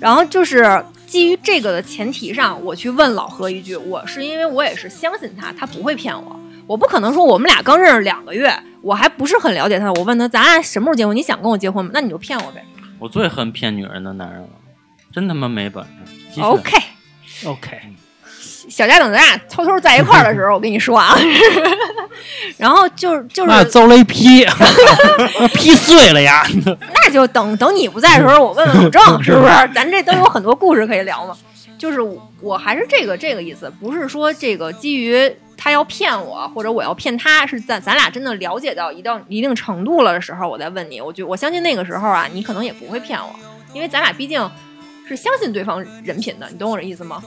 然后就是基于这个的前提上，我去问老何一句，我是因为我也是相信他，他不会骗我。我不可能说我们俩刚认识两个月，我还不是很了解他，我问他咱俩什么时候结婚？你想跟我结婚吗？那你就骗我呗。我最恨骗女人的男人了，真他妈没本事。继续 OK，OK，小家等咱俩偷偷在一块儿的时候，我跟你说啊，然后就是就是那遭雷劈，劈碎了呀！那就等等你不在的时候，我问问老郑，是不是？咱这都有很多故事可以聊嘛。就是我还是这个这个意思，不是说这个基于他要骗我，或者我要骗他，是在咱俩真的了解到一到一定程度了的时候，我再问你。我就我相信那个时候啊，你可能也不会骗我，因为咱俩毕竟是相信对方人品的，你懂我这意思吗？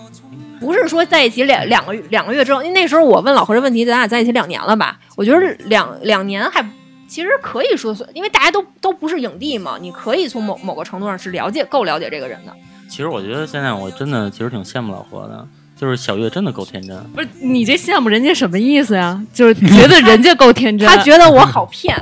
不是说在一起两两个月两个月之后，因为那时候我问老何这问题，咱俩在一起两年了吧？我觉得两两年还其实可以说算，因为大家都都不是影帝嘛，你可以从某某个程度上是了解够了解这个人的。其实我觉得现在我真的其实挺羡慕老何的，就是小月真的够天真。不是你这羡慕人家什么意思呀？就是觉得人家够天真，他觉得我好骗，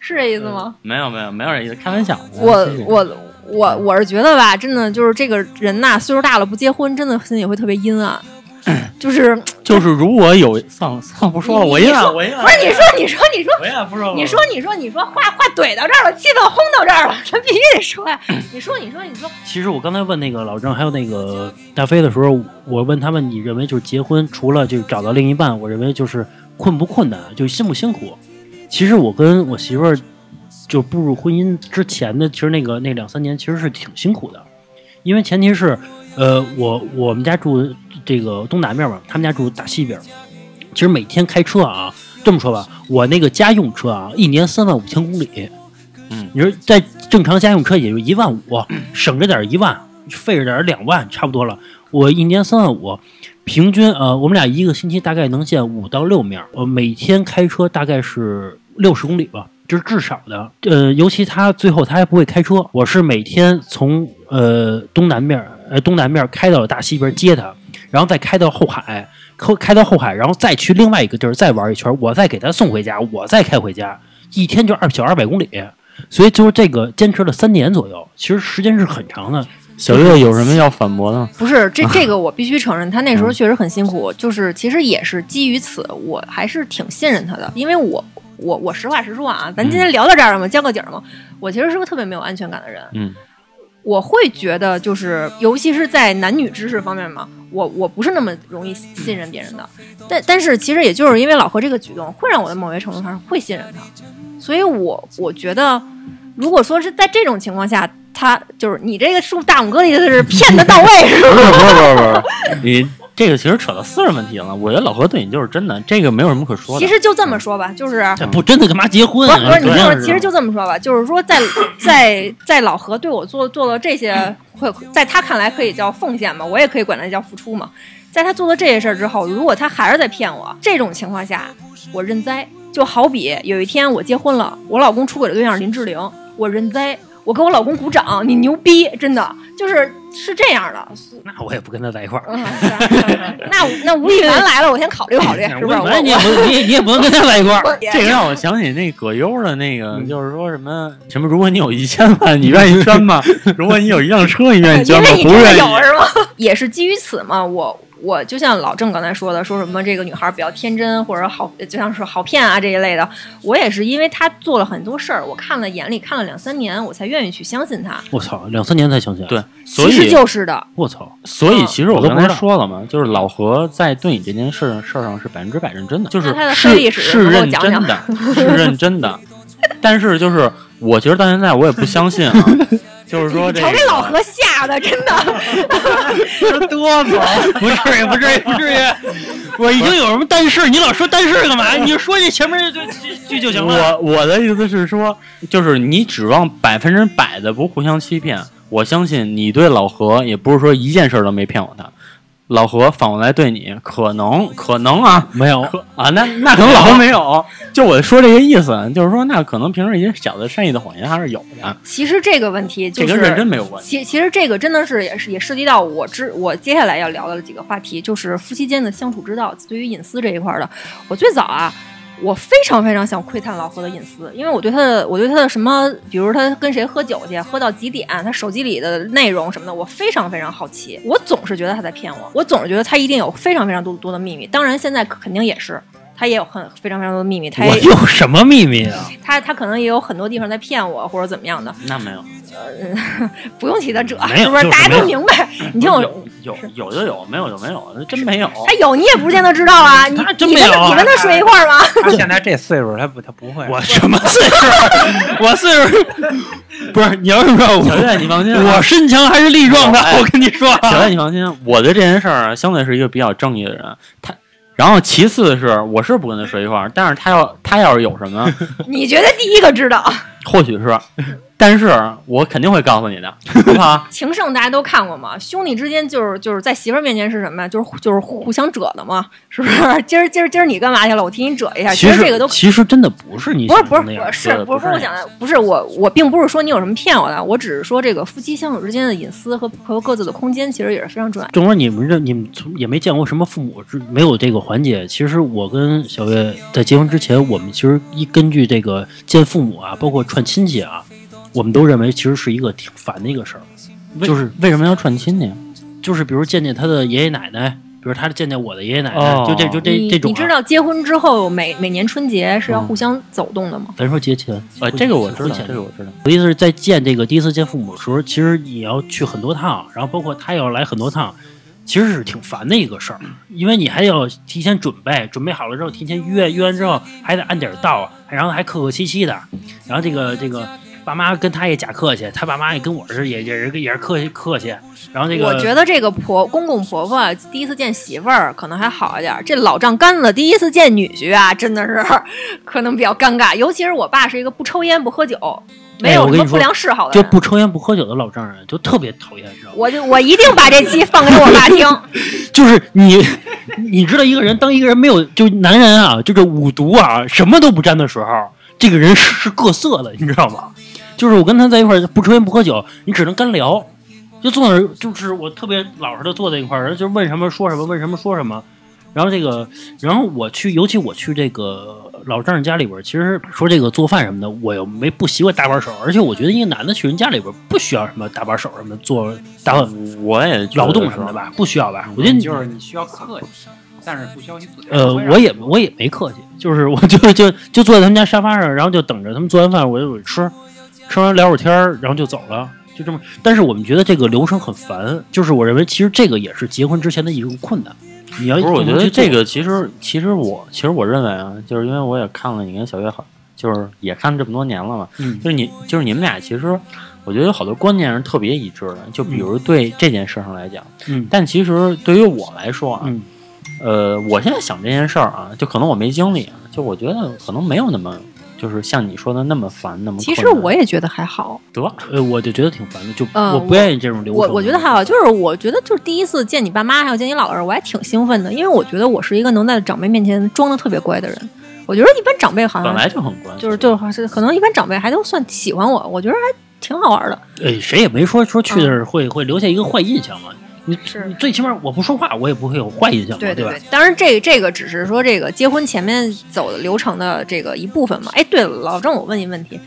是这意思吗？没有没有没有这意思，开玩笑。我我我我是觉得吧，真的就是这个人呐，岁数大了不结婚，真的心里会特别阴暗。就是就是如果有算了算了不说了，我阴暗我阴暗不是你说你说你说我阴暗不说了。你说你说你说话话怼到这儿了，气氛轰到这儿了，这必须得说 呀！你说你说你说，其实我刚才问那个老郑还有那个大飞的时候，我问他们，你认为就是结婚除了就是找到另一半，我认为就是困不困难，就辛不辛苦？其实我跟我媳妇儿就步入婚姻之前的，其实那个那两三年其实是挺辛苦的，因为前提是，呃，我我们家住这个东南面嘛，他们家住大西边儿。其实每天开车啊，这么说吧，我那个家用车啊，一年三万五千公里。嗯你说在正常家用车也就一万五，省着点儿一万，费着点儿两万，差不多了。我一年三万五，平均呃，我们俩一个星期大概能见五到六面儿。我每天开车大概是六十公里吧，这是至少的。呃，尤其他最后他还不会开车，我是每天从呃东南面儿呃东南面儿开到大西边儿接他，然后再开到后海，开开到后海，然后再去另外一个地儿再玩一圈儿，我再给他送回家，我再开回家，一天就二小二百公里。所以就是这个坚持了三年左右，其实时间是很长的。小月有什么要反驳的？不是这 这个我必须承认，他那时候确实很辛苦，就是其实也是基于此，我还是挺信任他的，因为我我我实话实说啊，咱今天聊到这儿了嘛，交个底儿嘛，我其实是个特别没有安全感的人，嗯，我会觉得就是，尤其是在男女之事方面嘛，我我不是那么容易信任别人的。但但是其实也就是因为老何这个举动，会让我的某些程度上会信任他，所以我我觉得，如果说是在这种情况下，他就是你这个竖大拇哥的意思是骗的到位是吧？不是不是不是不是，你这个其实扯到私人问题了。我觉得老何对你就是真的，这个没有什么可说的。其实就这么说吧，就是这不真的干嘛结婚啊？不是不是，其实就这么说吧，就是说在 在在老何对我做做了这些，会在他看来可以叫奉献嘛，我也可以管它叫付出嘛。在他做了这些事儿之后，如果他还是在骗我，这种情况下，我认栽。就好比有一天我结婚了，我老公出轨的对象是林志玲，我认栽，我给我老公鼓掌，你牛逼，真的就是是这样的。那我也不跟他在一块儿。那那吴亦凡来了，我先考虑考虑，是不是？我也不你你也不能跟他在一块儿。这个让我想起那葛优的那个，就是说什么什么，如果你有一千万，你愿意捐吗？如果你有一辆车，你愿意捐吗？不愿意。有是吗？也是基于此嘛，我我就像老郑刚才说的，说什么这个女孩比较天真或者好，就像是好骗啊这一类的，我也是因为她做了很多事儿，我看了眼里看了两三年，我才愿意去相信她。我操，两三年才相信。对，所其实以就是的，我操，所以其实我刚才说了嘛，就是老何在对你这件事事儿上是百分之百认真的，就是他的是黑历史是认讲讲真的，是认真的。但是就是我其实到现在我也不相信啊，就是说这瞅给个老何吓的，真的。多走，不至于，不至于，不至于。我已经有什么但是，你老说但是干嘛？你就说这前面这句就行了。我我的意思是说，就是你指望百分之百的不互相欺骗，我相信你对老何也不是说一件事儿都没骗过他。老何反过来对你，可能可能啊，没有，可啊，那那可能老何没有，就我说这个意思，就是说那可能平时一些小的善意的谎言还是有的，其实这个问题就是这跟认真没有关系。其其实这个真的是也是也涉及到我之我接下来要聊的几个话题，就是夫妻间的相处之道，对于隐私这一块儿的。我最早啊，我非常非常想窥探老何的隐私，因为我对他的我对他的什么，比如他跟谁喝酒去，喝到几点，他手机里的内容什么的，我非常非常好奇。我总是觉得他在骗我，我总是觉得他一定有非常非常多多的秘密。当然，现在肯定也是。他也有很非常非常多的秘密，他有什么秘密啊？他他可能也有很多地方在骗我或者怎么样的，那没有，不用提他这，没有是不是？大家都明白。你听我有有有就有，没有就没有，真没有。他有你也不见得知道啊，你真你跟没有啊你跟他睡一块儿吗？他现在这岁数，他不他不会。我什么岁数？我岁数不是你要是说小我，月，你放心啊，我身强还是力壮的。哎我跟你说啊，小月，你放心，我对这件事儿啊相对是一个比较正义的人。他，然后其次是我是不跟他睡一块儿，但是他要他要是有什么，你觉得第一个知道？或许是，但是我肯定会告诉你的，好不好？情圣大家都看过嘛，兄弟之间就是就是在媳妇儿面前是什么呀？就是就是互相褶的嘛，是不是？今儿今儿今儿你干嘛去了？我替你褶一下。其实实这个都其实真的不是你不是不是不是不是我想的，不是我我并不是说你有什么骗我的，我只是说这个夫妻相处之间的隐私和和各自的空间其实也是非常重要的。正说你们这你们从也没见过什么父母是没有这个环节。其实我跟小月在结婚之前，我们其实一根据这个见父母啊，包括串亲戚啊，我们都认为其实是一个挺烦的一个事儿。就是为什么要串亲戚？就是比如见见他的爷爷奶奶，比如他见见我的爷爷奶奶，哦就这就这这种、啊。你知道结婚之后每每年春节是要互相走动的吗？咱说节前，呃，这个我知道，这个我知道。我的意思是在见这个第一次见父母的时候，其实你要去很多趟，然后包括他也要来很多趟，其实是挺烦的一个事儿，因为你还要提前准备，准备好了之后提前约，约完之后还得按点儿到，然后还客客气气的，然后这个这个爸妈跟他也假客气，他爸妈也跟我是也也是也是客气客气，然后那个我觉得这个婆公公婆婆啊第一次见媳妇儿可能还好一点儿，这老丈干子第一次见女婿啊，真的是 可能比较尴尬。尤其是我爸是一个不抽烟不喝酒，没有什么不良嗜好的就，不抽烟不喝酒的老丈人就特别讨厌，你知道吗？我就我一定把这期放给我爸听。就是你，你知道一个人，当一个人没有，就男人啊，这个五毒啊，什么都不沾的时候，这个人是是各色的，你知道吗？就是我跟他在一块儿，不抽烟不喝酒，你只能干聊，就坐那儿，就是我特别老实的坐在一块儿，就问什么说什么，问什么说什么。然后这个，然后我去，尤其我去这个老丈人家里边儿，其实说这个做饭什么的，我又没不习惯搭把手，而且我觉得一个男的去人家里边儿不需要什么搭把手什么做搭饭我也劳动是什么的吧，不需要吧？我觉得你就是你需要客气，但是不消息自然呃，我也我也没客气，就是我就就就坐在他们家沙发上，然后就等着他们做完饭，我就吃，吃完聊会儿天儿，然后就走了，就这么。但是我们觉得这个流程很烦，就是我认为其实这个也是结婚之前的一个困难。你要不是，我觉得这个其实其实我其实我认为啊，就是因为我也看了你跟小月好就是也看这么多年了嘛，嗯就是你就是你们俩其实。我觉得有好多观念是特别一致的，就比如对这件事上来讲，嗯但其实对于我来说啊，嗯呃，我现在想这件事儿啊，就可能我没经历，就我觉得可能没有那么，就是像你说的那么烦，那么其实我也觉得还好，得呃，我就觉得挺烦的，就嗯我不愿意这种流程。我我觉得还好，就是我觉得就是第一次见你爸妈还有见你姥姥，我还挺兴奋的，因为我觉得我是一个能在长辈面前装的特别乖的人。我觉得一般长辈好像本来就很乖，就是就是可能一般长辈还都算喜欢我，我觉得还挺好玩的。哎，谁也没说说去那儿会、会留下一个坏印象嘛。你是你最起码我不说话，我也不会有坏印象嘛，对吧对对，？当然这这个只是说这个结婚前面走的流程的这个一部分嘛。哎，对了，老郑，我问你问题，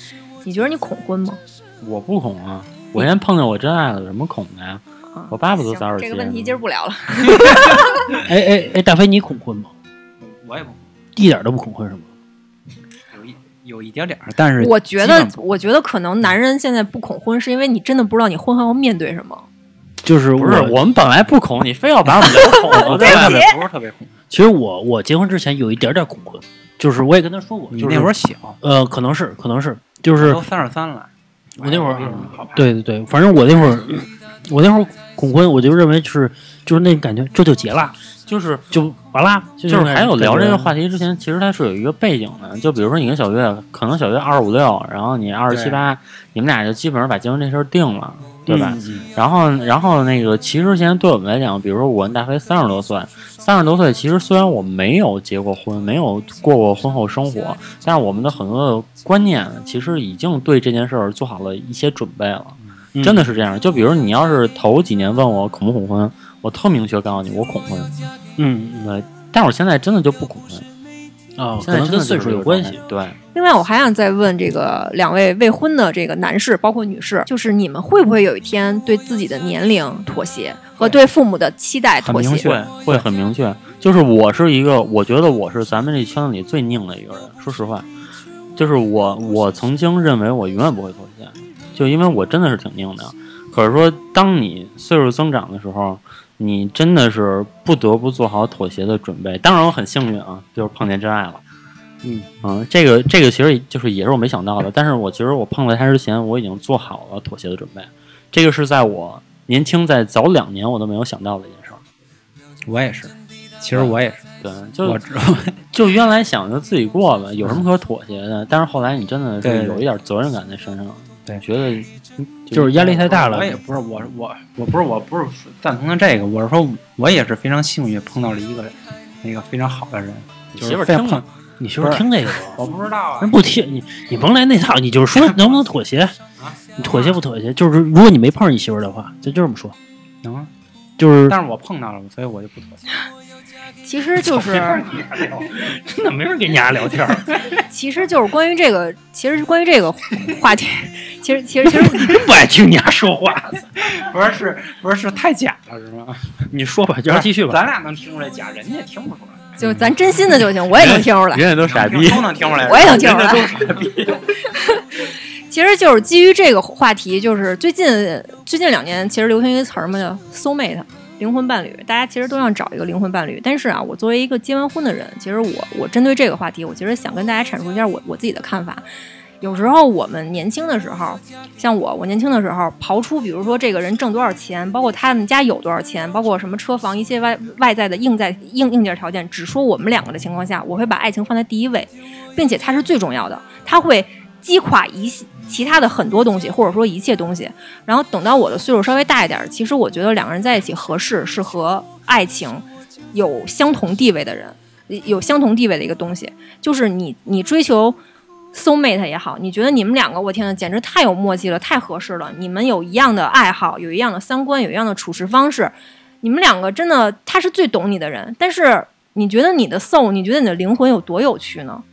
你觉得你恐婚吗？我不恐啊，我现在碰见我真爱了，有什么恐的呀？啊我爸爸都行早点结这个问题今儿不聊了。哎哎哎，大飞，你恐婚吗？我也不一点都不恐婚是吗？有一有一点点儿，但是我觉得我觉得可能男人现在不恐婚，是因为你真的不知道你婚后要面对什么。就是不是，我们本来不恐，你非要把我们聊恐了，我对吧？不是特别恐，其实我我结婚之前有一点点恐婚，就是我也跟他说过，你就是那会儿小，呃，可能是可能是就是都三十三了，我那会儿？对对对，反正我那会儿我那会儿恐婚，我就认为是就是那感觉这就结了，就是就完了，就就是还有聊这个话题，之前，其实它是有一个背景的。就比如说你跟小月，可能小月二十五六，然后你二十七八，你们俩就基本上把结婚这事儿定了，对吧？然后，然后那个，其实现在对我们来讲，比如说我跟大飞三十多岁，三十多岁，其实虽然我没有结过婚，没有过过婚后生活，但是我们的很多的观念，其实已经对这件事儿做好了一些准备了。嗯真的是这样。就比如你要是头几年问我恐不恐婚，我特明确告诉你我恐婚。嗯嗯呃，但我现在真的就不恐婚，啊，现在真的可能跟岁数有关系。。对，另外，我还想再问这个两位未婚的这个男士，包括女士，就是你们会不会有一天对自己的年龄妥协和对父母的期待妥协？很明确会会很明确。就是我是一个，我觉得我是咱们这圈子里最拧的一个人。说实话，就是我我曾经认为我永远不会妥协，就因为我真的是挺拧的。可是说，当你岁数增长的时候，你真的是不得不做好妥协的准备。当然，我很幸运啊，就是碰见真爱了。嗯嗯，这个这个其实就是也是我没想到的，但是我其实我碰到他之前，我已经做好了妥协的准备。这个是在我年轻在早两年我都没有想到的一件事儿。我也是，其实我也是，对，就 就原来想着自己过吧，有什么可妥协的？但是后来你真的对是有一点责任感在身上，对觉得就是压力太大了我也不是我我我不是我不是赞同的这个，我是说我也是非常幸运碰到了一个那个非常好的人，你就媳妇儿听吗是非常碰，你媳妇儿听这个不？我不知道啊人，不听你，你甭来那套，你就是说能不能妥协？你妥协不妥协？就是如果你没碰上你媳妇儿的话，就就这么说，能啊，就是但是我碰到了，所以我就不妥协。其实就是，真的没人跟你俩聊天儿。其实就是关于这个，其实是关于这个话题，其实其实其实真不爱听你俩说话。不是是不是是太假了是吗？你说吧，就让继续吧。咱俩能听出来假，人家听不出来，就是咱真心的就行，我也能听出来。人家都傻逼。都能听出来，我也能听出来人都傻逼。其实就是基于这个话题，就是最近最近两年其实流行一个词儿嘛，叫 soul mate。灵魂伴侣，大家其实都想找一个灵魂伴侣，但是啊，我作为一个结完婚的人，其实我我针对这个话题，我其实想跟大家阐述一下我我自己的看法。有时候我们年轻的时候，像我，我年轻的时候，刨出比如说这个人挣多少钱，包括他们家有多少钱，包括什么车房一些外外在的硬在硬硬件条件，只说我们两个的情况下，我会把爱情放在第一位，并且它是最重要的，它会击垮一其他的很多东西，或者说一切东西。然后等到我的岁数稍微大一点，其实我觉得两个人在一起合适是和爱情有相同地位的人，有相同地位的一个东西，就是你你追求 soul mate 也好，你觉得你们两个我天呐，简直太有默契了，太合适了，你们有一样的爱好，有一样的三观，有一样的处事方式，你们两个真的他是最懂你的人，但是你觉得你的 soul，你觉得你的灵魂有多有趣呢？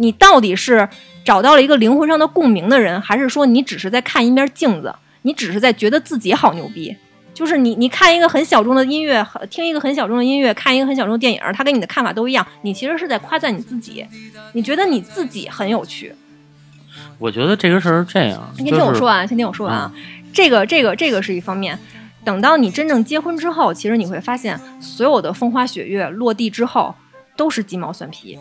你到底是找到了一个灵魂上的共鸣的人，还是说你只是在看一面镜子，你只是在觉得自己好牛逼？就是你，你看一个很小众的音乐，听一个很小众的音乐，看一个很小众的电影，他跟你的看法都一样，你其实是在夸赞你自己，你觉得你自己很有趣。我觉得这个事儿是这样，先听我说完，先听我说完啊。这个，这个，这个是一方面。等到你真正结婚之后，其实你会发现，所有的风花雪月落地之后，都是鸡毛蒜皮，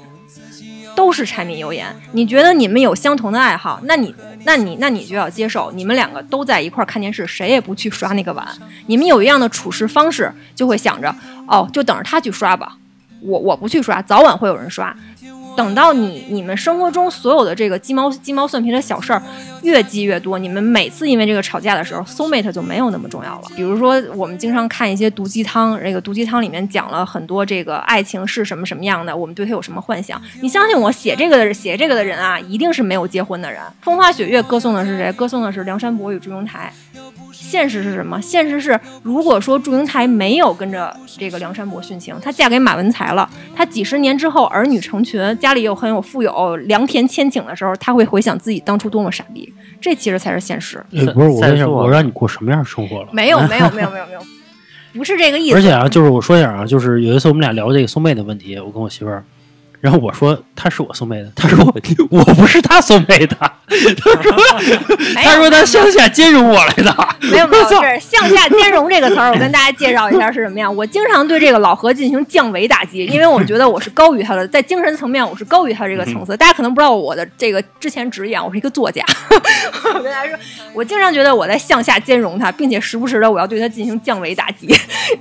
都是柴米油盐。你觉得你们有相同的爱好，那你那你那你就要接受，你们两个都在一块儿看电视，谁也不去刷那个碗。你们有一样的处事方式，就会想着哦，就等着他去刷吧，我我不去刷，早晚会有人刷。等到你你们生活中所有的这个鸡毛鸡毛蒜皮的小事儿越积越多，你们每次因为这个吵架的时候，soul mate 就没有那么重要了。比如说，我们经常看一些毒鸡汤，这个毒鸡汤里面讲了很多这个爱情是什么什么样的，我们对他有什么幻想。你相信我，写这个的写这个的人啊，一定是没有结婚的人。风花雪月歌颂的是谁？歌颂的是梁山伯与祝英台。现实是什么？现实是，如果说祝英台没有跟着这个梁山伯殉情，她嫁给马文才了，她几十年之后儿女成群，家里又很有富有，良田千顷的时候，她会回想自己当初多么傻逼。这其实才是现实。呃不是我跟你说，在座我让你过什么样的生活了？没有，没有，没有，没有，没有，不是这个意思。而且啊，就是我说一下啊，就是有一次我们俩聊这个送妹的问题，我跟我媳妇儿，然后我说他是我送妹的，他说 我不是他送妹的，他说他说他向下兼容我来的，没有没有，是向下兼容这个词儿，我跟大家介绍一下是什么样。我经常对这个老何进行降维打击，因为我觉得我是高于他的，在精神层面我是高于他这个层次。大家可能不知道我的这个之前职业啊，我是一个作家。我跟大家说，我经常觉得我在向下兼容他，并且时不时的我要对他进行降维打击。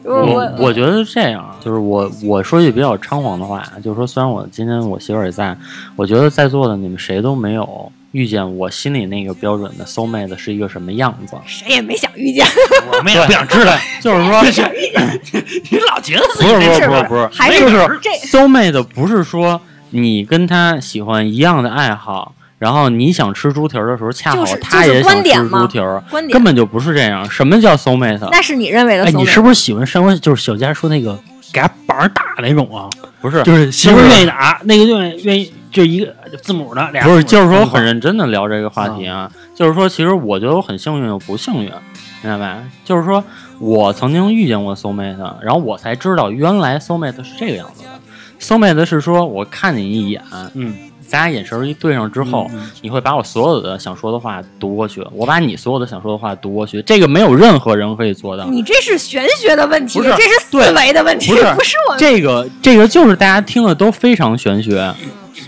我我我我觉得是这样，就是我我说句比较猖狂的话，就是说，虽然我今天我媳妇儿也在，我觉得在座的你们谁都没有遇见我心里那个标准的 soul mate 是一个什么样子。谁也没想遇见，我们也不想知道，就是说，你老觉得自不己是不是是不是不是，还是就是这 soul mate 不是说你跟他喜欢一样的爱好，然后你想吃猪蹄儿的时候，恰好就是他也想吃猪蹄儿，根本就不是这样。什么叫 soul mate？那是你认为的你是不是喜欢上回就是小佳说那个给他板儿打那种啊？不是就是媳妇儿愿意打，那个愿意愿意就一个字母的俩字。不是，就是说很认认真的聊这个话题啊，就是说，其实我觉得我很幸运又不幸运，明白吧？就是说我曾经遇见过 soul mate，然后我才知道原来 soul mate 是这个样子的。soul mate 是说我看你一眼，嗯，咱俩眼神一对上之后，嗯嗯。你会把我所有的想说的话读过去，我把你所有的想说的话读过去，这个没有任何人可以做到。你这是玄学的问题，不是这是思维的问题，不是不是我这个这个就是大家听的都非常玄学，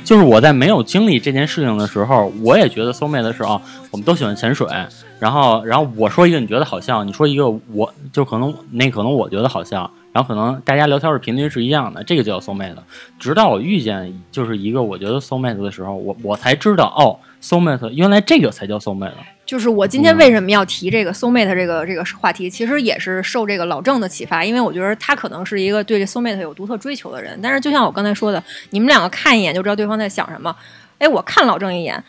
就是我在没有经历这件事情的时候，我也觉得 soul mate 是啊，我们都喜欢潜水，然后然后我说一个你觉得好笑，你说一个我就可能那可能我觉得好笑，然后可能大家聊天的频率是一样的，这个叫 soul mate。直到我遇见就是一个我觉得 soul mate 的时候，我我才知道哦，soul mate 原来这个才叫 soul mate。就是我今天为什么要提这个 soul mate 这个这个话题，其实也是受这个老郑的启发，因为我觉得他可能是一个对这 soul mate 有独特追求的人。但是就像我刚才说的，你们两个看一眼就知道对方在想什么。哎，我看老郑一眼，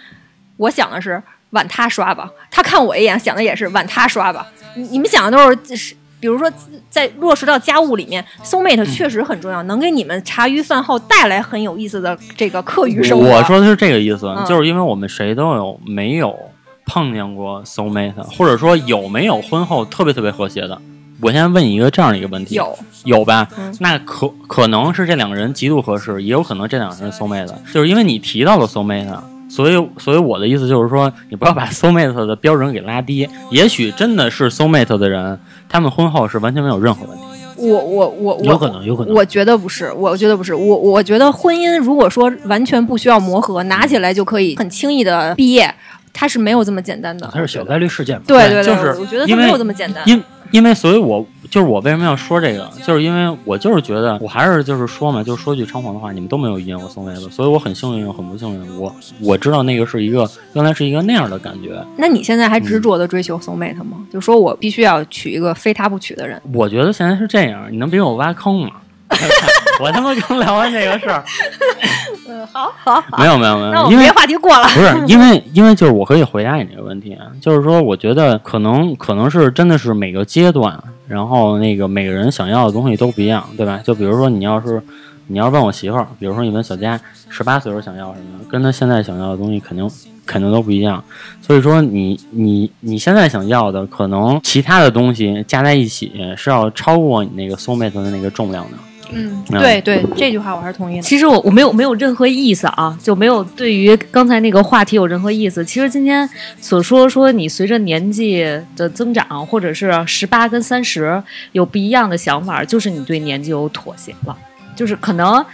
我想的是碗他刷吧，他看我一眼想的也是碗他刷吧。你你们想的都是是。比如说，在落实到家务里面，soul mate 确实很重要，能给你们茶余饭后带来很有意思的这个课余生活。我说的是这个意思，嗯就是因为我们谁都有没有碰见过 soul mate，或者说有没有婚后特别特别和谐的？我先问你一个这样的一个问题，有有吧？嗯那可可能是这两个人极度合适，也有可能这两个人是 soul mate，就是因为你提到了 soul mate。所以，所以我的意思就是说，你不要把 soul mate 的标准给拉低。也许真的是 soul mate 的人，他们婚后是完全没有任何问题。我我我我有可能有可能我觉得不是，我觉得不是，我我觉得婚姻如果说完全不需要磨合，拿起来就可以很轻易的毕业，它是没有这么简单的。它是小概率事件。对对对，就是我觉得它没有这么简单。因因为，所以我就是我为什么要说这个，就是因为我就是觉得，我还是就是说嘛，就说句猖狂的话，你们都没有遇见过宋威子，所以我很幸运又很不幸运。我我知道那个是一个原来是一个那样的感觉。那你现在还执嗯着的追求 soul mate 吗？就说我必须要娶一个非他不娶的人。我觉得现在是这样，你能给我挖坑吗？我他妈刚聊完这个事儿，嗯，好好好，没有没有没有，因为那我们别话题过了。不是因为因为就是我可以回答你这个问题，啊就是说我觉得可能可能是真的是每个阶段，然后那个每个人想要的东西都不一样，对吧？就比如说你要是你要问我媳妇儿，比如说你问小佳十八岁时候想要什么，跟她现在想要的东西肯定肯定都不一样，所以说你你你现在想要的，可能其他的东西加在一起是要超过你那个 soul mate 的那个重量的。嗯，嗯对对，这句话我还是同意的。其实我我没有没有任何意思啊，就没有对于刚才那个话题有任何意思。其实今天所说说你随着年纪的增长，或者是十八跟三十有不一样的想法，就是你对年纪有妥协了，就是可能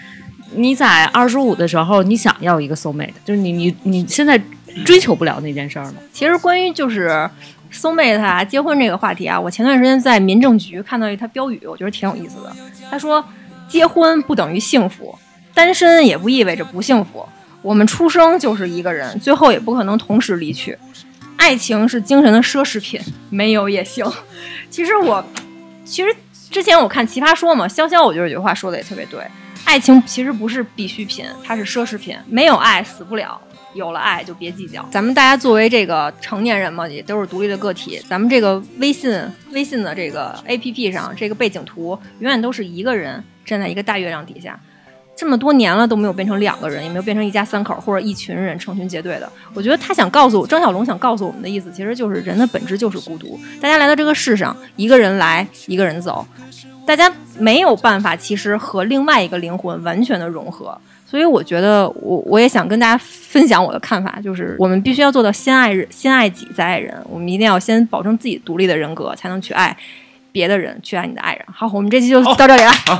你在二十五的时候，你想要一个 soul mate，就是你你你现在追求不了那件事儿吗？其实关于就是松妹啊结婚这个话题啊，我前段时间在民政局看到一条标语，我觉得挺有意思的。他说：“结婚不等于幸福，单身也不意味着不幸福。我们出生就是一个人，最后也不可能同时离去。爱情是精神的奢侈品，没有也行。”其实我，其实之前我看《奇葩说》嘛，潇潇我觉得有句话说的也特别对，爱情其实不是必需品，它是奢侈品。没有爱死不了，有了爱就别计较。咱们大家作为这个成年人嘛，也都是独立的个体。咱们这个微信微信的这个 A P P 上，这个背景图永远都是一个人站在一个大月亮底下。这么多年了都没有变成两个人，也没有变成一家三口或者一群人成群结队的。我觉得他想告诉我，张小龙想告诉我们的意思，其实就是人的本质就是孤独。大家来到这个世上，一个人来，一个人走，大家没有办法，其实和另外一个灵魂完全的融合。所以我觉得，我我也想跟大家分享我的看法，就是我们必须要做到先爱人，先爱己，再爱人。我们一定要先保证自己独立的人格，才能去爱别的人，去爱你的爱人。好，我们这期就到这里了。好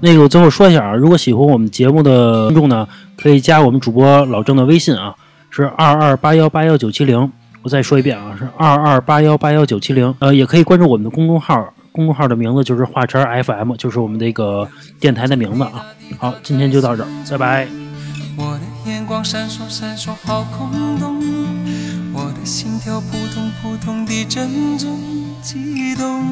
那个我最后说一下啊，如果喜欢我们节目的听众呢，可以加我们主播老郑的微信啊，是二二八幺八幺九七零。我再说一遍啊，是二二八幺八幺九七零。呃，也可以关注我们的公众号，公众号的名字就是画圈 FM，就是我们这个电台的名字啊。好，今天就到这儿，拜拜。我的眼光闪烁闪烁，好空洞。我的心跳扑通扑通地阵阵激动。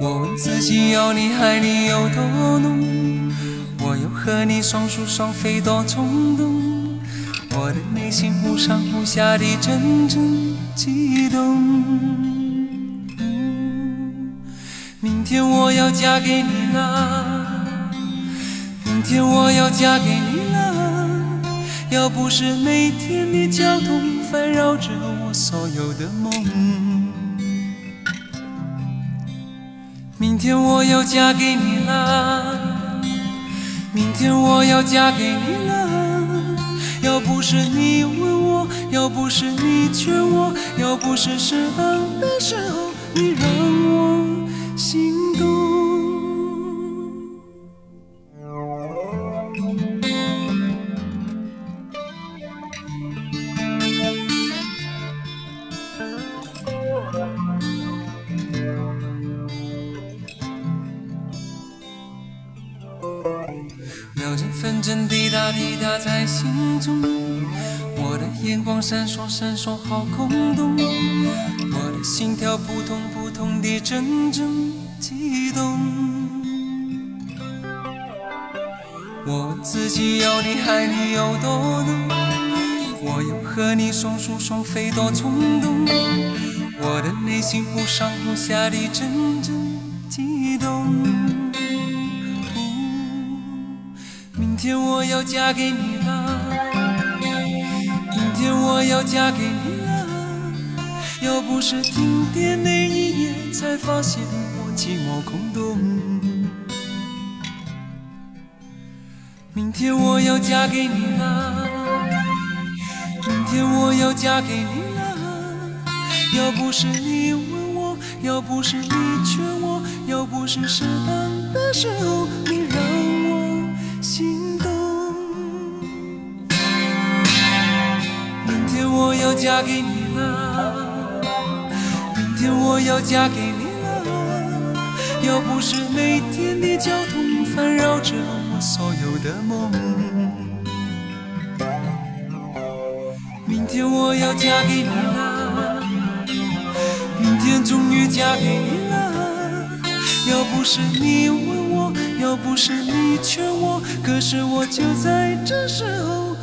我问自己要你爱你有多浓，我又和你双宿双飞多冲动。我的内心忽上忽下的阵阵悸动。明天我要嫁给你了，明天我要嫁给你了。要不是每天的交通烦扰着我所有的梦，明天我要嫁给你了，明天我要嫁给你了。要不是你问我，要不是你劝我，要不是适当的时候你让我心动。我的眼光闪烁闪烁好空洞，我的心跳扑通扑通地阵阵悸动。我自己要你爱你有多浓，我要和你双宿双飞多冲动，我的内心忽上忽下地阵阵悸动。明天我要嫁给你了，明天我要嫁给你了。要不是停电那一夜，才发现我寂寞空洞。明天我要嫁给你了，明天我要嫁给你了。要不是你问我，要不是你劝我，要不是适当的时候你要嫁给你了，明天我要嫁给你了。要不是每天的交通烦扰着我所有的梦，明天我要嫁给你了，明天终于嫁给你了。要不是你问我，要不是你劝我，可是我就在这时候。